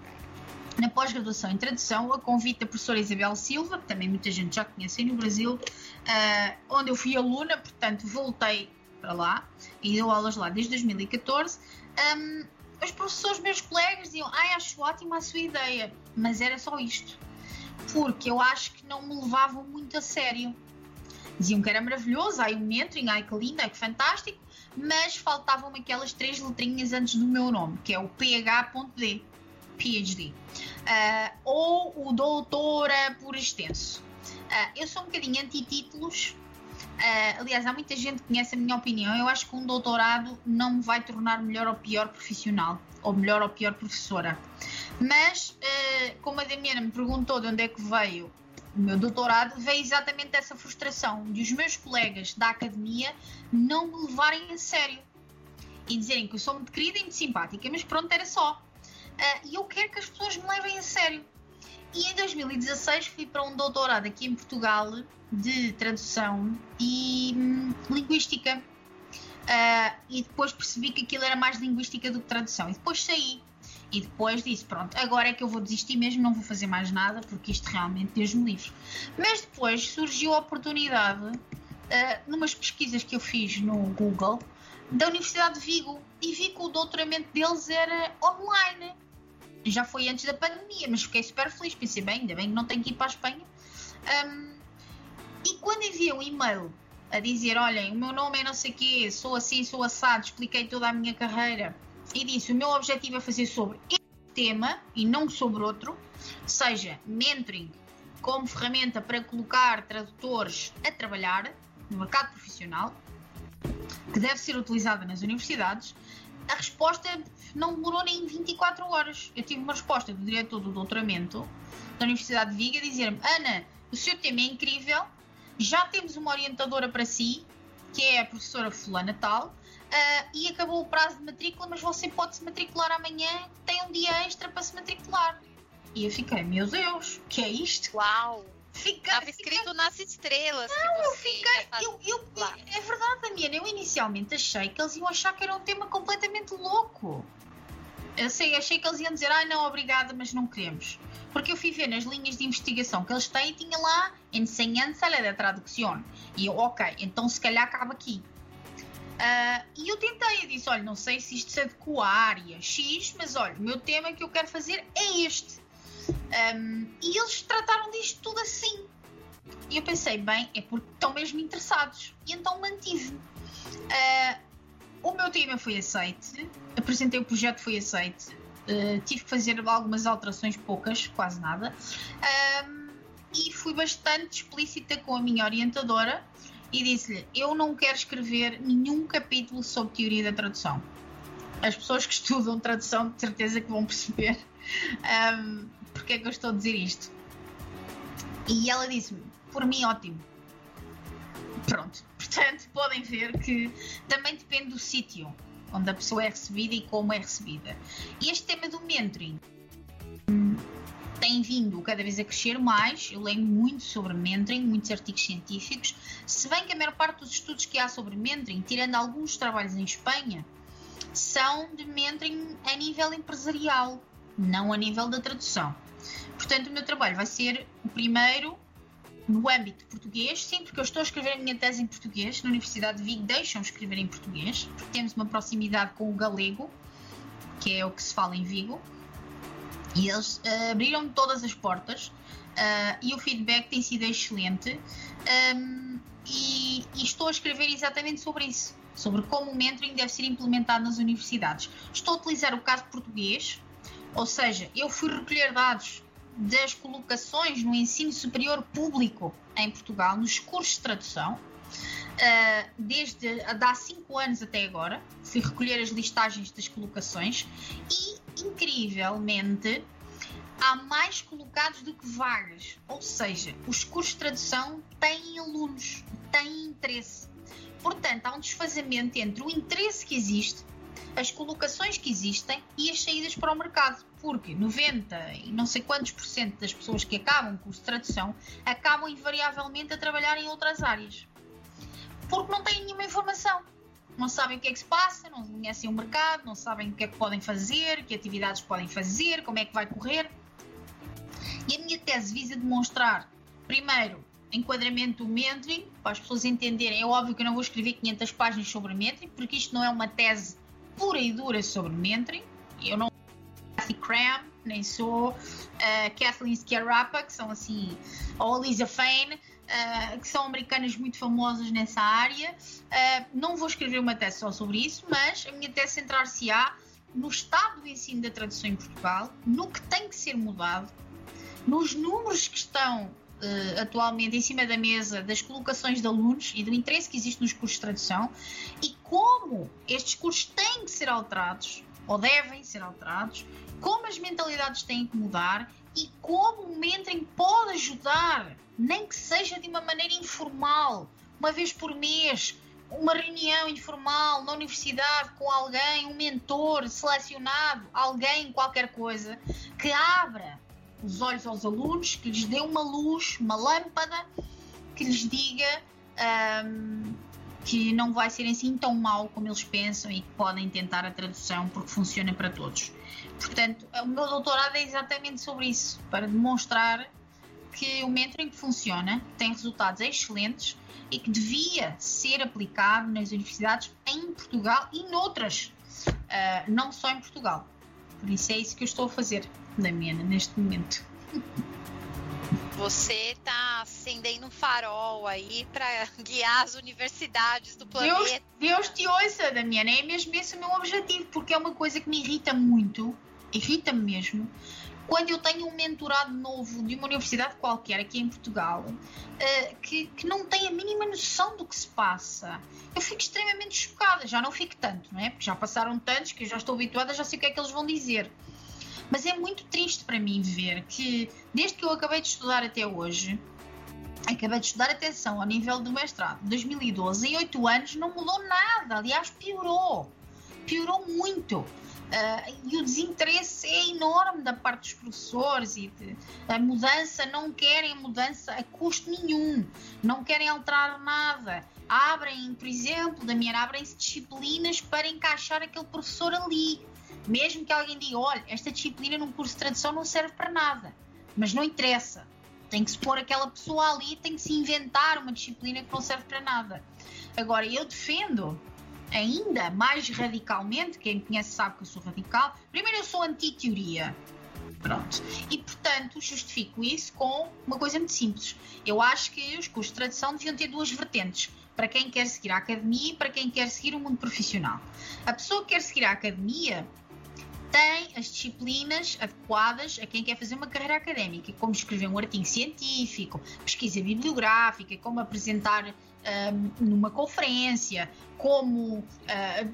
Speaker 5: na pós-graduação em tradução, a convite da professora Isabel Silva, que também muita gente já conhece no Brasil, uh, onde eu fui aluna, portanto voltei para lá e dou aulas lá desde 2014. Um, os professores, meus colegas, diziam: Ai, acho ótima a sua ideia, mas era só isto, porque eu acho que não me levavam muito a sério. Diziam que era maravilhoso, ai, o mentoring, ai, que lindo, que fantástico, mas faltavam-me aquelas três letrinhas antes do meu nome, que é o PH.D. PhD, uh, ou o doutora por extenso. Uh, eu sou um bocadinho anti-títulos, uh, aliás, há muita gente que conhece a minha opinião. Eu acho que um doutorado não me vai tornar melhor ou pior profissional, ou melhor ou pior professora. Mas, como a Damiana me perguntou de onde é que veio o meu doutorado, veio exatamente essa frustração de os meus colegas da academia não me levarem a sério e dizerem que eu sou muito querida e muito simpática, mas pronto, era só. Uh, e eu quero que as pessoas me levem a sério. E em 2016 fui para um doutorado aqui em Portugal de tradução e hum, linguística. Uh, e depois percebi que aquilo era mais linguística do que tradução. E depois saí. E depois disse: Pronto, agora é que eu vou desistir mesmo, não vou fazer mais nada, porque isto realmente Deus me livre. Mas depois surgiu a oportunidade, uh, numas pesquisas que eu fiz no Google, da Universidade de Vigo. E vi que o doutoramento deles era online já foi antes da pandemia, mas fiquei super feliz. Pensei, bem, ainda bem que não tenho que ir para a Espanha. Um, e quando enviei um e-mail a dizer: Olhem, o meu nome é não sei quê, sou assim, sou assado, expliquei toda a minha carreira e disse: O meu objetivo é fazer sobre este tema e não sobre outro, seja mentoring como ferramenta para colocar tradutores a trabalhar no mercado profissional, que deve ser utilizada nas universidades. A resposta não demorou nem 24 horas. Eu tive uma resposta do diretor do doutoramento da Universidade de Viga a dizer-me: Ana, o seu tema é incrível, já temos uma orientadora para si, que é a professora Fulana Tal, uh, e acabou o prazo de matrícula, mas você pode se matricular amanhã, tem um dia extra para se matricular. E eu fiquei: Meu Deus, que é isto?
Speaker 4: Uau! Fica, Estava escrito fica... nas estrelas.
Speaker 5: Não, eu fiquei. Eu, eu, é verdade, Damiana. Eu inicialmente achei que eles iam achar que era um tema completamente louco. Eu sei, achei que eles iam dizer, ah, não, obrigada, mas não queremos. Porque eu fui ver nas linhas de investigação que eles têm, tinha lá enseñanza da tradução. E eu, ok, então se calhar acaba aqui. Uh, e eu tentei, eu disse, olha, não sei se isto se adequa à área X, mas olha, o meu tema que eu quero fazer é este. Um, e eles trataram disto tudo assim. E eu pensei, bem, é porque estão mesmo interessados. E então mantive. Uh, o meu tema foi aceite, apresentei o projeto, foi aceite. Uh, tive que fazer algumas alterações, poucas, quase nada. Um, e fui bastante explícita com a minha orientadora e disse-lhe: Eu não quero escrever nenhum capítulo sobre teoria da tradução. As pessoas que estudam tradução, de certeza que vão perceber um, porque é que eu estou a dizer isto. E ela disse-me: Por mim, ótimo. Pronto. Portanto, podem ver que também depende do sítio onde a pessoa é recebida e como é recebida. E este tema do mentoring tem vindo cada vez a crescer mais. Eu leio muito sobre mentoring, muitos artigos científicos. Se bem que a maior parte dos estudos que há sobre mentoring, tirando alguns trabalhos em Espanha, são de mentoring a nível empresarial, não a nível da tradução. Portanto, o meu trabalho vai ser o primeiro no âmbito português, sim, porque eu estou a escrever a minha tese em português, na Universidade de Vigo deixam escrever em português, porque temos uma proximidade com o galego, que é o que se fala em Vigo, e eles uh, abriram todas as portas uh, e o feedback tem sido excelente. Um, e, e, estou a escrever exatamente sobre isso, sobre como o mentoring deve ser implementado nas universidades. Estou a utilizar o caso português, ou seja, eu fui recolher dados das colocações no ensino superior público em Portugal, nos cursos de tradução, Uh, desde há cinco anos até agora, fui recolher as listagens das colocações e, incrivelmente, há mais colocados do que vagas. Ou seja, os cursos de tradução têm alunos, têm interesse. Portanto, há um desfazamento entre o interesse que existe as colocações que existem e as saídas para o mercado, porque 90 e não sei quantos por cento das pessoas que acabam o curso de tradução acabam invariavelmente a trabalhar em outras áreas, porque não têm nenhuma informação. não sabem o que é que se passa, não conhecem o mercado, não sabem o que é que podem fazer, que atividades podem fazer, como é que vai correr. E a minha tese visa demonstrar, primeiro, enquadramento do mentoring, para as pessoas entenderem. É óbvio que eu não vou escrever 500 páginas sobre mentoring, porque isto não é uma tese pura e dura sobre mentoring. Eu não sou Kathy Cram, nem sou uh, Kathleen Sciarrapa, que são assim, ou Lisa Fain, uh, que são americanas muito famosas nessa área. Uh, não vou escrever uma tese só sobre isso, mas a minha tese centrar-se-á no estado do ensino da tradução em Portugal, no que tem que ser mudado, nos números que estão uh, atualmente em cima da mesa das colocações de alunos e do interesse que existe nos cursos de tradução e como estes cursos têm que ser alterados ou devem ser alterados, como as mentalidades têm que mudar e como o mentoring pode ajudar, nem que seja de uma maneira informal, uma vez por mês, uma reunião informal na universidade com alguém, um mentor selecionado, alguém, qualquer coisa, que abra os olhos aos alunos, que lhes dê uma luz, uma lâmpada, que lhes diga um, que não vai ser assim tão mal como eles pensam e que podem tentar a tradução porque funciona para todos. Portanto, o meu doutorado é exatamente sobre isso, para demonstrar que o mentoring funciona, tem resultados excelentes e que devia ser aplicado nas universidades em Portugal e noutras, uh, não só em Portugal. Por isso é isso que eu estou a fazer, Damiana, neste momento.
Speaker 4: Você está acendendo um farol aí para guiar as universidades do planeta.
Speaker 5: Deus, Deus te ouça, Damiana. É mesmo esse o meu objetivo, porque é uma coisa que me irrita muito, irrita-me mesmo, quando eu tenho um mentorado novo de uma universidade qualquer aqui em Portugal uh, que, que não tem a mínima noção do que se passa, eu fico extremamente chocada. Já não fico tanto, não é? Porque já passaram tantos que eu já estou habituada, já sei o que é que eles vão dizer. Mas é muito triste para mim ver que, desde que eu acabei de estudar até hoje, acabei de estudar atenção ao nível do mestrado, 2012, em oito anos não mudou nada, aliás, piorou. Piorou muito. Uh, e o desinteresse é enorme da parte dos professores e de, a mudança, não querem mudança a custo nenhum, não querem alterar nada. Abrem, por exemplo, da minha abrem-se disciplinas para encaixar aquele professor ali. Mesmo que alguém diga, olha, esta disciplina num curso de tradução não serve para nada, mas não interessa. Tem que se pôr aquela pessoa ali, tem que se inventar uma disciplina que não serve para nada. Agora, eu defendo ainda mais radicalmente, quem me conhece sabe que eu sou radical. Primeiro, eu sou anti-teoria. Pronto. E, portanto, justifico isso com uma coisa muito simples. Eu acho que os cursos de tradução deviam ter duas vertentes. Para quem quer seguir a academia e para quem quer seguir o mundo profissional. A pessoa que quer seguir a academia tem as disciplinas adequadas a quem quer fazer uma carreira académica, como escrever um artigo científico, pesquisa bibliográfica, como apresentar numa conferência, como uh,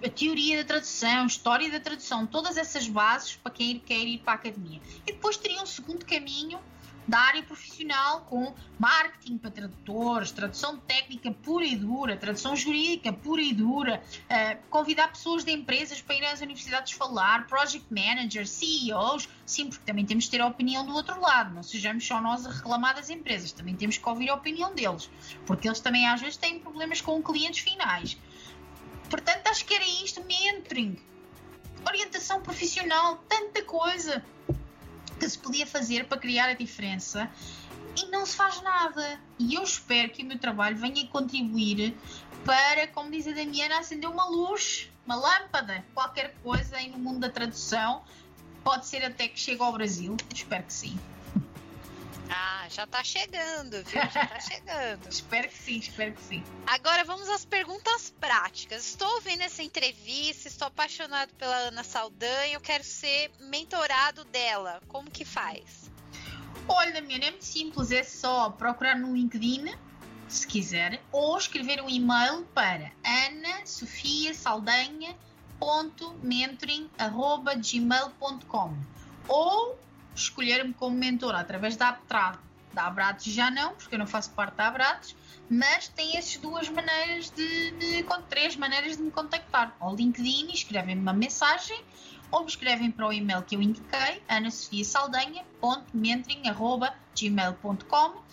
Speaker 5: a teoria da tradução, história da tradução, todas essas bases para quem quer ir para a academia. E depois teria um segundo caminho da área profissional com marketing para tradutores, tradução técnica pura e dura, tradução jurídica pura e dura, uh, convidar pessoas de empresas para ir às universidades falar, project managers, CEOs, sim, porque também temos de ter a opinião do outro lado, não sejamos só nós a reclamar das empresas, também temos que ouvir a opinião deles, porque eles também às vezes têm problemas com clientes finais. Portanto, acho que era isto, mentoring, orientação profissional, tanta coisa que se podia fazer para criar a diferença e não se faz nada. E eu espero que o meu trabalho venha contribuir para, como diz a Damiana, acender uma luz, uma lâmpada, qualquer coisa aí no mundo da tradução. Pode ser até que chegue ao Brasil, espero que sim.
Speaker 4: Ah, já tá chegando, viu? Já tá chegando.
Speaker 5: espero que sim, espero que sim.
Speaker 4: Agora vamos às perguntas práticas. Estou ouvindo essa entrevista, estou apaixonado pela Ana Saldanha, eu quero ser mentorado dela. Como que faz?
Speaker 5: Olha, minha, é muito simples, é só procurar no LinkedIn, se quiser, ou escrever um e-mail para anasofiasaldanha.mentoring.gmail.com ou escolher-me como mentora através da Aptrad. Da Abrates já não, porque eu não faço parte da Abrates, mas tem essas duas maneiras de, de, três maneiras de me contactar. Ao LinkedIn escrevem-me uma mensagem ou me escrevem para o e-mail que eu indiquei, anasofiasaldanha.mentoring.gmail.com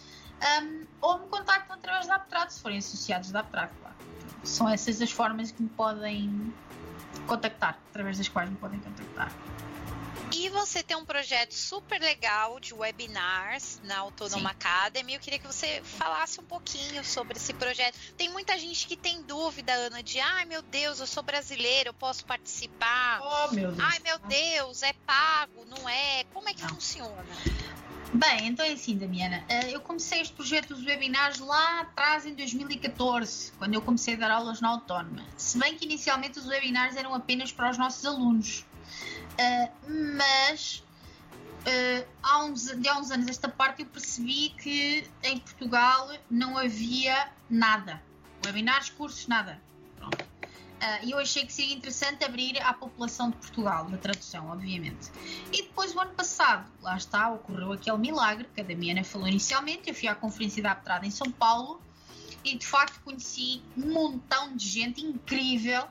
Speaker 5: um, ou me contactam através da Aptrad, se forem associados da Aptrad, claro. são essas as formas que me podem contactar, através das quais me podem contactar.
Speaker 4: E você tem um projeto super legal de webinars na Autônoma Academy. Eu queria que você falasse um pouquinho sobre esse projeto. Tem muita gente que tem dúvida, Ana, de ai meu Deus, eu sou brasileira, eu posso participar.
Speaker 5: Oh, meu Deus.
Speaker 4: Ai meu Deus, é pago, não é? Como é que não. funciona?
Speaker 5: Bem, então é assim, Damiana. Eh, eu comecei este projeto dos webinars lá atrás, em 2014, quando eu comecei a dar aulas na Autónoma. Se bem que inicialmente os webinars eram apenas para os nossos alunos. Uh, mas uh, há, uns, de há uns anos esta parte eu percebi que em Portugal não havia nada. Webinars, cursos, nada. Uh, e eu achei que seria interessante abrir à população de Portugal, da tradução, obviamente. E depois, o ano passado, lá está, ocorreu aquele milagre que a Damiana falou inicialmente. Eu fui à Conferência da Aptrada em São Paulo e, de facto, conheci um montão de gente incrível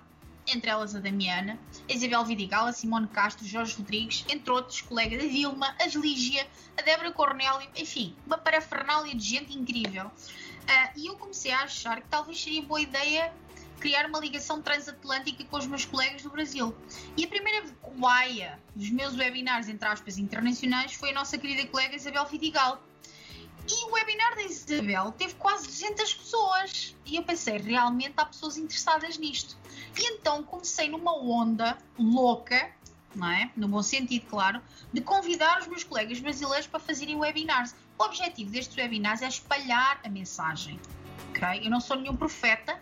Speaker 5: entre elas a Damiana, a Isabel Vidigal, a Simone Castro, Jorge Rodrigues, entre outros colegas, a Dilma, a Lígia, a Débora Cornélio, enfim, uma parafernália de gente incrível. Uh, e eu comecei a achar que talvez seria boa ideia criar uma ligação transatlântica com os meus colegas do Brasil. E a primeira coaia dos meus webinars, entre aspas, internacionais, foi a nossa querida colega Isabel Vidigal. E o webinar da Isabel teve quase 200 pessoas. E eu pensei, realmente há pessoas interessadas nisto. E então comecei numa onda louca, não é? No bom sentido, claro, de convidar os meus colegas brasileiros para fazerem webinars. O objetivo destes webinars é espalhar a mensagem. Okay? Eu não sou nenhum profeta,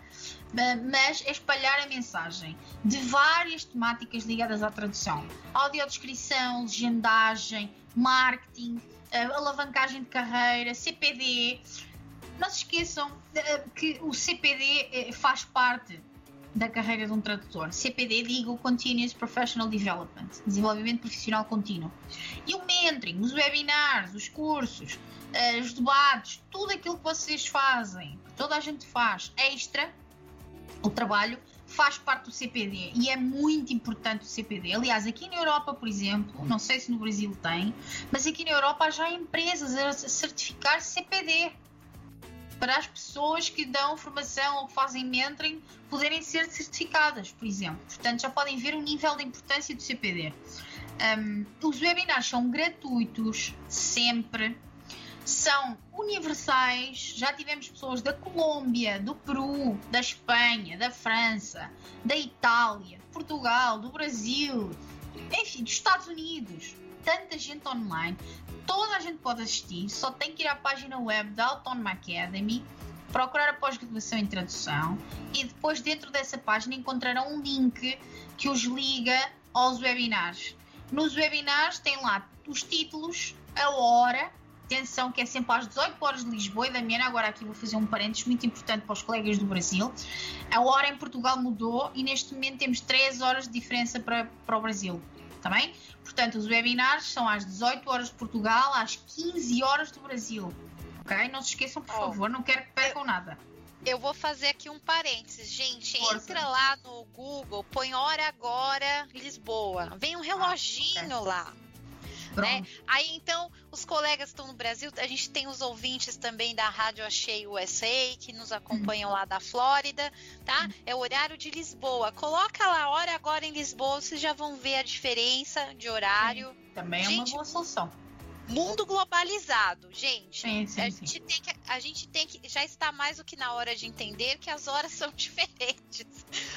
Speaker 5: mas é espalhar a mensagem de várias temáticas ligadas à tradução: audiodescrição, legendagem, marketing, alavancagem de carreira, CPD. Não se esqueçam eh, que o CPD eh, faz parte da carreira de um tradutor. CPD, digo Continuous Professional Development, desenvolvimento profissional contínuo. E o mentoring, os webinars, os cursos, eh, os debates, tudo aquilo que vocês fazem, que toda a gente faz extra, o trabalho, faz parte do CPD e é muito importante o CPD. Aliás, aqui na Europa, por exemplo, não sei se no Brasil tem, mas aqui na Europa já há empresas a certificar CPD para as pessoas que dão formação ou que fazem mentoring poderem ser certificadas, por exemplo. Portanto, já podem ver o nível de importância do CPD. Um, os webinars são gratuitos, sempre. São universais. Já tivemos pessoas da Colômbia, do Peru, da Espanha, da França, da Itália, Portugal, do Brasil, enfim, dos Estados Unidos. Tanta gente online toda a gente pode assistir, só tem que ir à página web da Autónoma Academy, procurar a pós-graduação em tradução e depois dentro dessa página encontrarão um link que os liga aos webinars. Nos webinars tem lá os títulos, a hora, atenção que é sempre às 18 horas de Lisboa e da minha agora aqui vou fazer um parênteses muito importante para os colegas do Brasil. A hora em Portugal mudou e neste momento temos 3 horas de diferença para, para o Brasil. Está bem? Portanto, os webinars são às 18 horas de Portugal, às 15 horas do Brasil. Ok? Não se esqueçam, por oh, favor, não quero que percam nada.
Speaker 4: Eu vou fazer aqui um parênteses, gente. Força. Entra lá no Google, põe hora agora Lisboa. Vem um reloginho ah, okay. lá. Né? Aí então, os colegas estão no Brasil, a gente tem os ouvintes também da Rádio Achei USA, que nos acompanham uhum. lá da Flórida, tá? Uhum. É o horário de Lisboa. Coloca lá, hora agora em Lisboa, vocês já vão ver a diferença de horário.
Speaker 5: Também é uma boa solução
Speaker 4: mundo globalizado, gente. Sim, sim, a, gente tem que, a gente tem que. Já está mais do que na hora de entender que as horas são diferentes.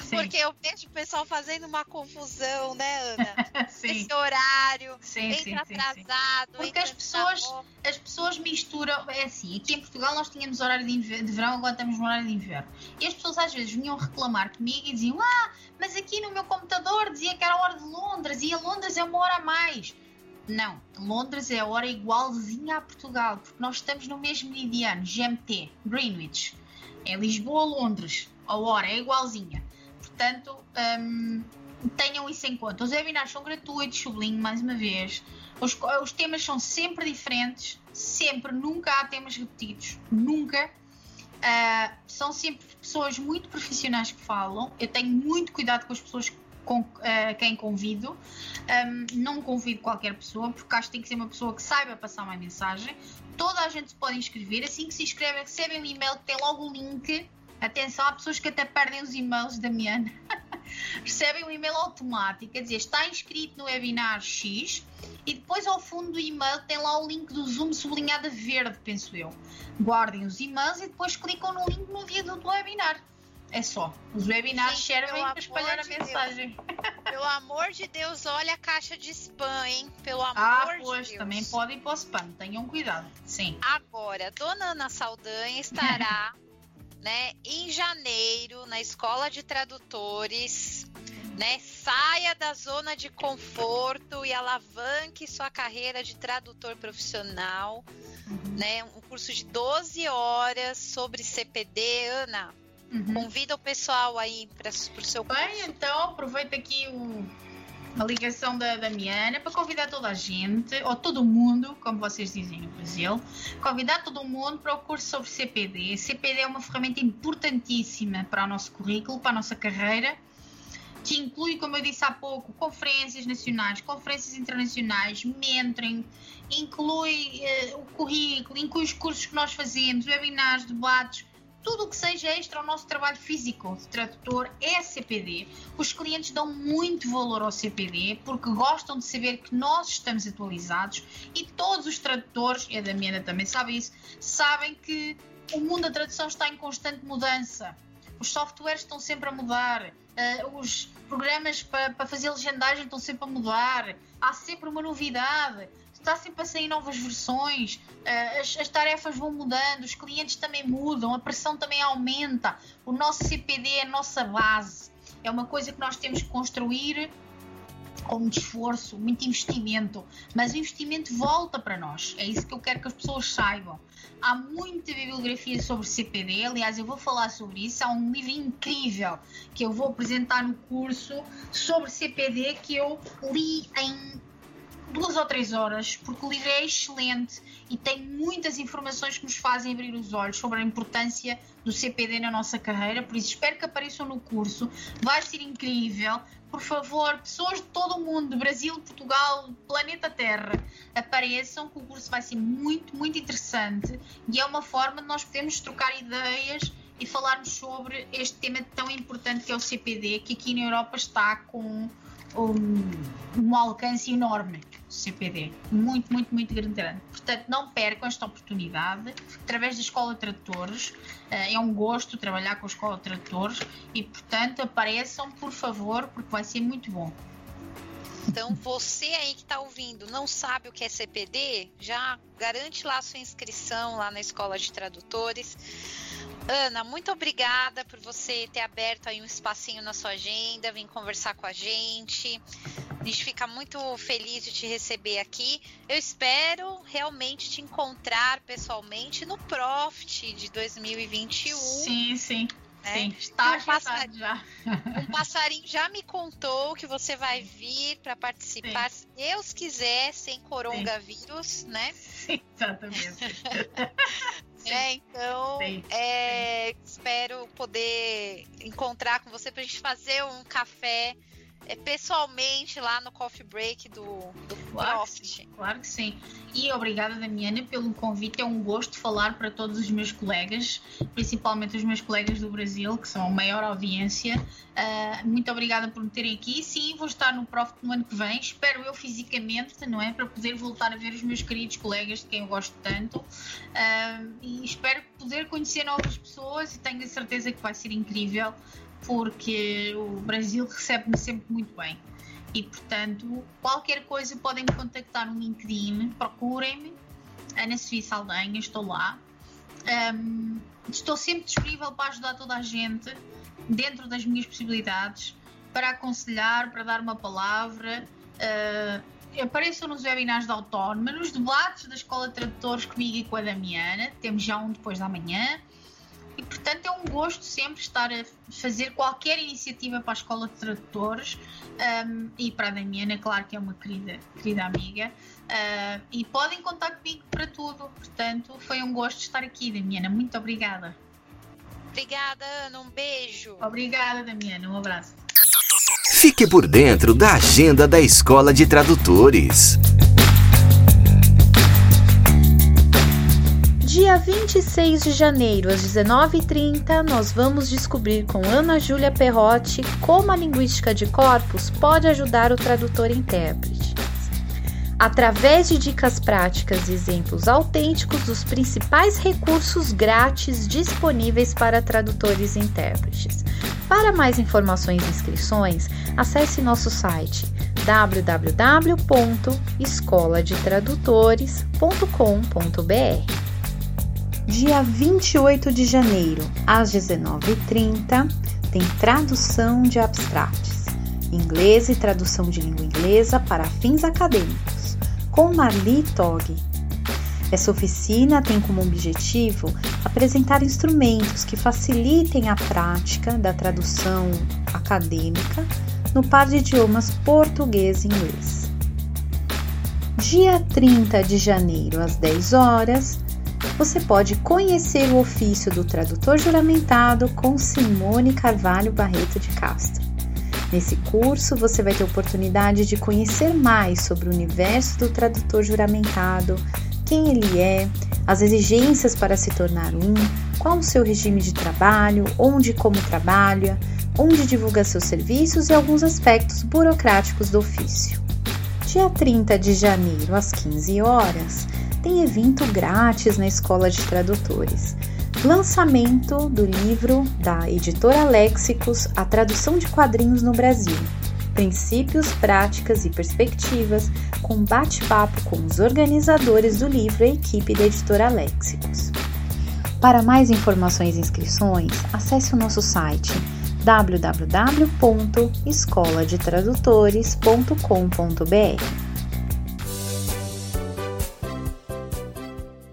Speaker 4: Sim. Porque eu vejo o pessoal fazendo uma confusão, né, Ana? sim. Esse horário, sim, entra atrasado.
Speaker 5: Porque as pessoas, as pessoas misturam. É assim, aqui em Portugal nós tínhamos horário de, inverno, de verão, agora estamos no horário de inverno. E as pessoas às vezes vinham reclamar comigo e diziam: Ah, mas aqui no meu computador dizia que era a hora de Londres e a Londres é uma hora a mais. Não, Londres é a hora igualzinha a Portugal, porque nós estamos no mesmo meridiano, GMT, Greenwich. É Lisboa-Londres, a hora é igualzinha. Portanto, um, tenham isso em conta. Os webinars são gratuitos, sublinho mais uma vez. Os, os, temas são sempre diferentes, sempre, nunca há temas repetidos, nunca. Uh, são sempre pessoas muito profissionais que falam. Eu tenho muito cuidado com as pessoas que com uh, quem convido. Um, não convido qualquer pessoa, porque acho que tem que ser uma pessoa que saiba passar uma mensagem. Toda a gente se pode inscrever. Assim que se inscreve, recebem um e-mail que tem logo o link Atenção, há pessoas que até perdem os e-mails da Miana. Recebem um e-mail automático, quer dizer, está inscrito no webinar X e depois ao fundo do e-mail tem lá o link do Zoom sublinhado a verde, penso eu. Guardem os e-mails e depois clicam no link no dia do webinar. É só. Os webinars Sim, servem para espalhar a de mensagem.
Speaker 4: Pelo amor de Deus, olha a caixa de spam, hein? Pelo amor
Speaker 5: ah,
Speaker 4: de
Speaker 5: pois,
Speaker 4: Deus.
Speaker 5: também podem o spam. Tenham cuidado. Sim.
Speaker 4: Agora, Dona Ana Saldanha estará né, em janeiro na Escola de Tradutores. Né, saia da zona de conforto e alavanque sua carreira de tradutor profissional. Uhum. Né, um curso de 12 horas sobre CPD. Ana, Uhum. Convida o pessoal aí para o seu
Speaker 5: curso. Bem, então aproveita aqui o, a ligação da Damiana para convidar toda a gente, ou todo mundo, como vocês dizem no Brasil, convidar todo mundo para o curso sobre CPD. CPD é uma ferramenta importantíssima para o nosso currículo, para a nossa carreira, que inclui, como eu disse há pouco, conferências nacionais, conferências internacionais, mentoring, inclui uh, o currículo, inclui os cursos que nós fazemos, webinars, debates tudo o que seja extra ao nosso trabalho físico de tradutor é CPD. Os clientes dão muito valor ao CPD porque gostam de saber que nós estamos atualizados e todos os tradutores, e a Damiana também sabe isso, sabem que o mundo da tradução está em constante mudança. Os softwares estão sempre a mudar, uh, os programas para, para fazer legendagem estão sempre a mudar, há sempre uma novidade está sempre a sair novas versões, uh, as, as, tarefas vão mudando, os clientes também mudam, a pressão também aumenta. O nosso CPD é a nossa base, é uma coisa que nós temos que construir com muito esforço, muito investimento, mas o investimento volta para nós. É isso que eu quero que as pessoas saibam. Há muita bibliografia sobre CPD, aliás, eu vou falar sobre isso. Há um livro incrível que eu vou apresentar no curso sobre CPD que eu li em duas ou três horas, porque o livro é excelente e tem muitas informações que nos fazem abrir os olhos sobre a importância do CPD na nossa carreira. Por isso, espero que apareçam no curso. Vai ser incrível. Por favor, pessoas de todo o mundo, Brasil, Portugal, planeta Terra, apareçam, que o curso vai ser muito, muito interessante e é uma forma de nós podermos trocar ideias e falarmos sobre este tema tão importante que é o CPD, que aqui na Europa está com um, um alcance enorme. CPD, muito, muito, muito grande. Portanto, não percam esta oportunidade através da Escola de Tradutores. Eh, é um gosto trabalhar com a Escola de Tradutores e, portanto, apareçam, por favor, porque vai ser muito bom.
Speaker 4: Então, você aí que está ouvindo, não sabe o que é CPD? Já garante lá a sua inscrição lá na Escola de Tradutores. Ana, muito obrigada por você ter aberto aí um espacinho na sua agenda, vir conversar com a gente. A gente fica muito feliz de te receber aqui. Eu espero realmente te encontrar pessoalmente no Profit de 2021.
Speaker 5: Sim, sim. Né? Sim, está um, passarinho, já.
Speaker 4: um passarinho já me contou que você vai vir para participar, sim. se Deus quiser, sem coronavírus, sim. né?
Speaker 5: Sim, exatamente.
Speaker 4: É, então, sim, é, sim. espero poder encontrar com você para a gente fazer um café é, pessoalmente lá no coffee break do, do
Speaker 5: claro claro que sim. E obrigada, Damiana, pelo convite. É um gosto falar para todos os meus colegas, principalmente os meus colegas do Brasil, que são a maior audiência. Uh, muito obrigada por me terem aqui. Sim, vou estar no Profit no ano que vem. Espero eu fisicamente, não é? Para poder voltar a ver os meus queridos colegas de quem eu gosto tanto. Uh, e espero poder conhecer novas pessoas e tenho a certeza que vai ser incrível porque o Brasil recebe-me sempre muito bem. E, portanto, qualquer coisa podem me contactar no LinkedIn, procurem-me, Ana Sofia Saldanha, estou lá. Um, estou sempre disponível para ajudar toda a gente, dentro das minhas possibilidades, para aconselhar, para dar uma palavra. Uh, apareçam nos webinars da Autónoma, nos debates da Escola de Tradutores comigo e com a Damiana, temos já um depois da manhã e portanto é um gosto sempre estar a fazer qualquer iniciativa para a Escola de Tradutores um, e para a Damiana, claro que é uma querida, querida amiga. Uh, e podem contar comigo para tudo. Portanto, foi um gosto estar aqui, Damiana. Muito obrigada.
Speaker 4: Obrigada, Ana. Um beijo.
Speaker 5: Obrigada, Damiana. Um abraço.
Speaker 1: Fique por dentro da agenda da Escola de Tradutores.
Speaker 2: Dia 26 de janeiro, às 19h30, nós vamos descobrir com Ana Júlia Perrotti como a linguística de corpos pode ajudar o tradutor e intérprete. Através de dicas práticas e exemplos autênticos dos principais recursos grátis disponíveis para tradutores e intérpretes. Para mais informações e inscrições, acesse nosso site www.escoladetradutores.com.br. Dia 28 de janeiro, às 19h30, tem tradução de abstrates, inglês e tradução de língua inglesa para fins acadêmicos, com Marli Togg. Essa oficina tem como objetivo apresentar instrumentos que facilitem a prática da tradução acadêmica no par de idiomas português e inglês. Dia 30 de janeiro, às 10 horas, você pode conhecer o ofício do tradutor juramentado com Simone Carvalho Barreto de Castro. Nesse curso, você vai ter oportunidade de conhecer mais sobre o universo do tradutor juramentado, quem ele é, as exigências para se tornar um, qual o seu regime de trabalho, onde e como trabalha, onde divulga seus serviços e alguns aspectos burocráticos do ofício. Dia 30 de janeiro, às 15 horas, tem evento grátis na Escola de Tradutores. Lançamento do livro da editora Léxicos, A Tradução de Quadrinhos no Brasil. Princípios, práticas e perspectivas, com bate-papo com os organizadores do livro e a equipe da editora Léxicos. Para mais informações e inscrições, acesse o nosso site www.escoladetradutores.com.br.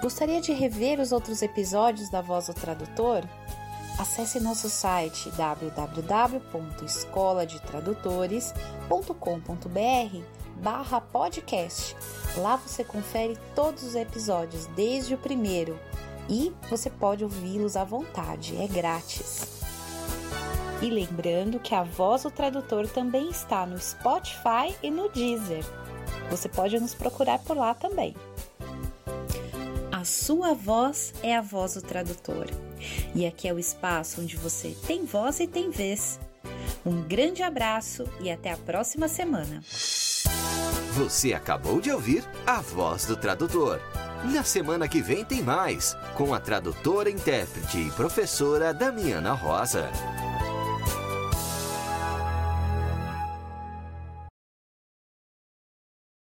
Speaker 2: Gostaria de rever os outros episódios da Voz do Tradutor? Acesse nosso site www.escoladetradutores.com.br barra podcast. Lá você confere todos os episódios, desde o primeiro, e você pode ouvi-los à vontade, é grátis. E lembrando que a Voz do Tradutor também está no Spotify e no Deezer. Você pode nos procurar por lá também. Sua voz é a voz do tradutor. E aqui é o espaço onde você tem voz e tem vez. Um grande abraço e até a próxima semana.
Speaker 1: Você acabou de ouvir a voz do tradutor. Na semana que vem tem mais, com a tradutora, intérprete e professora Damiana Rosa.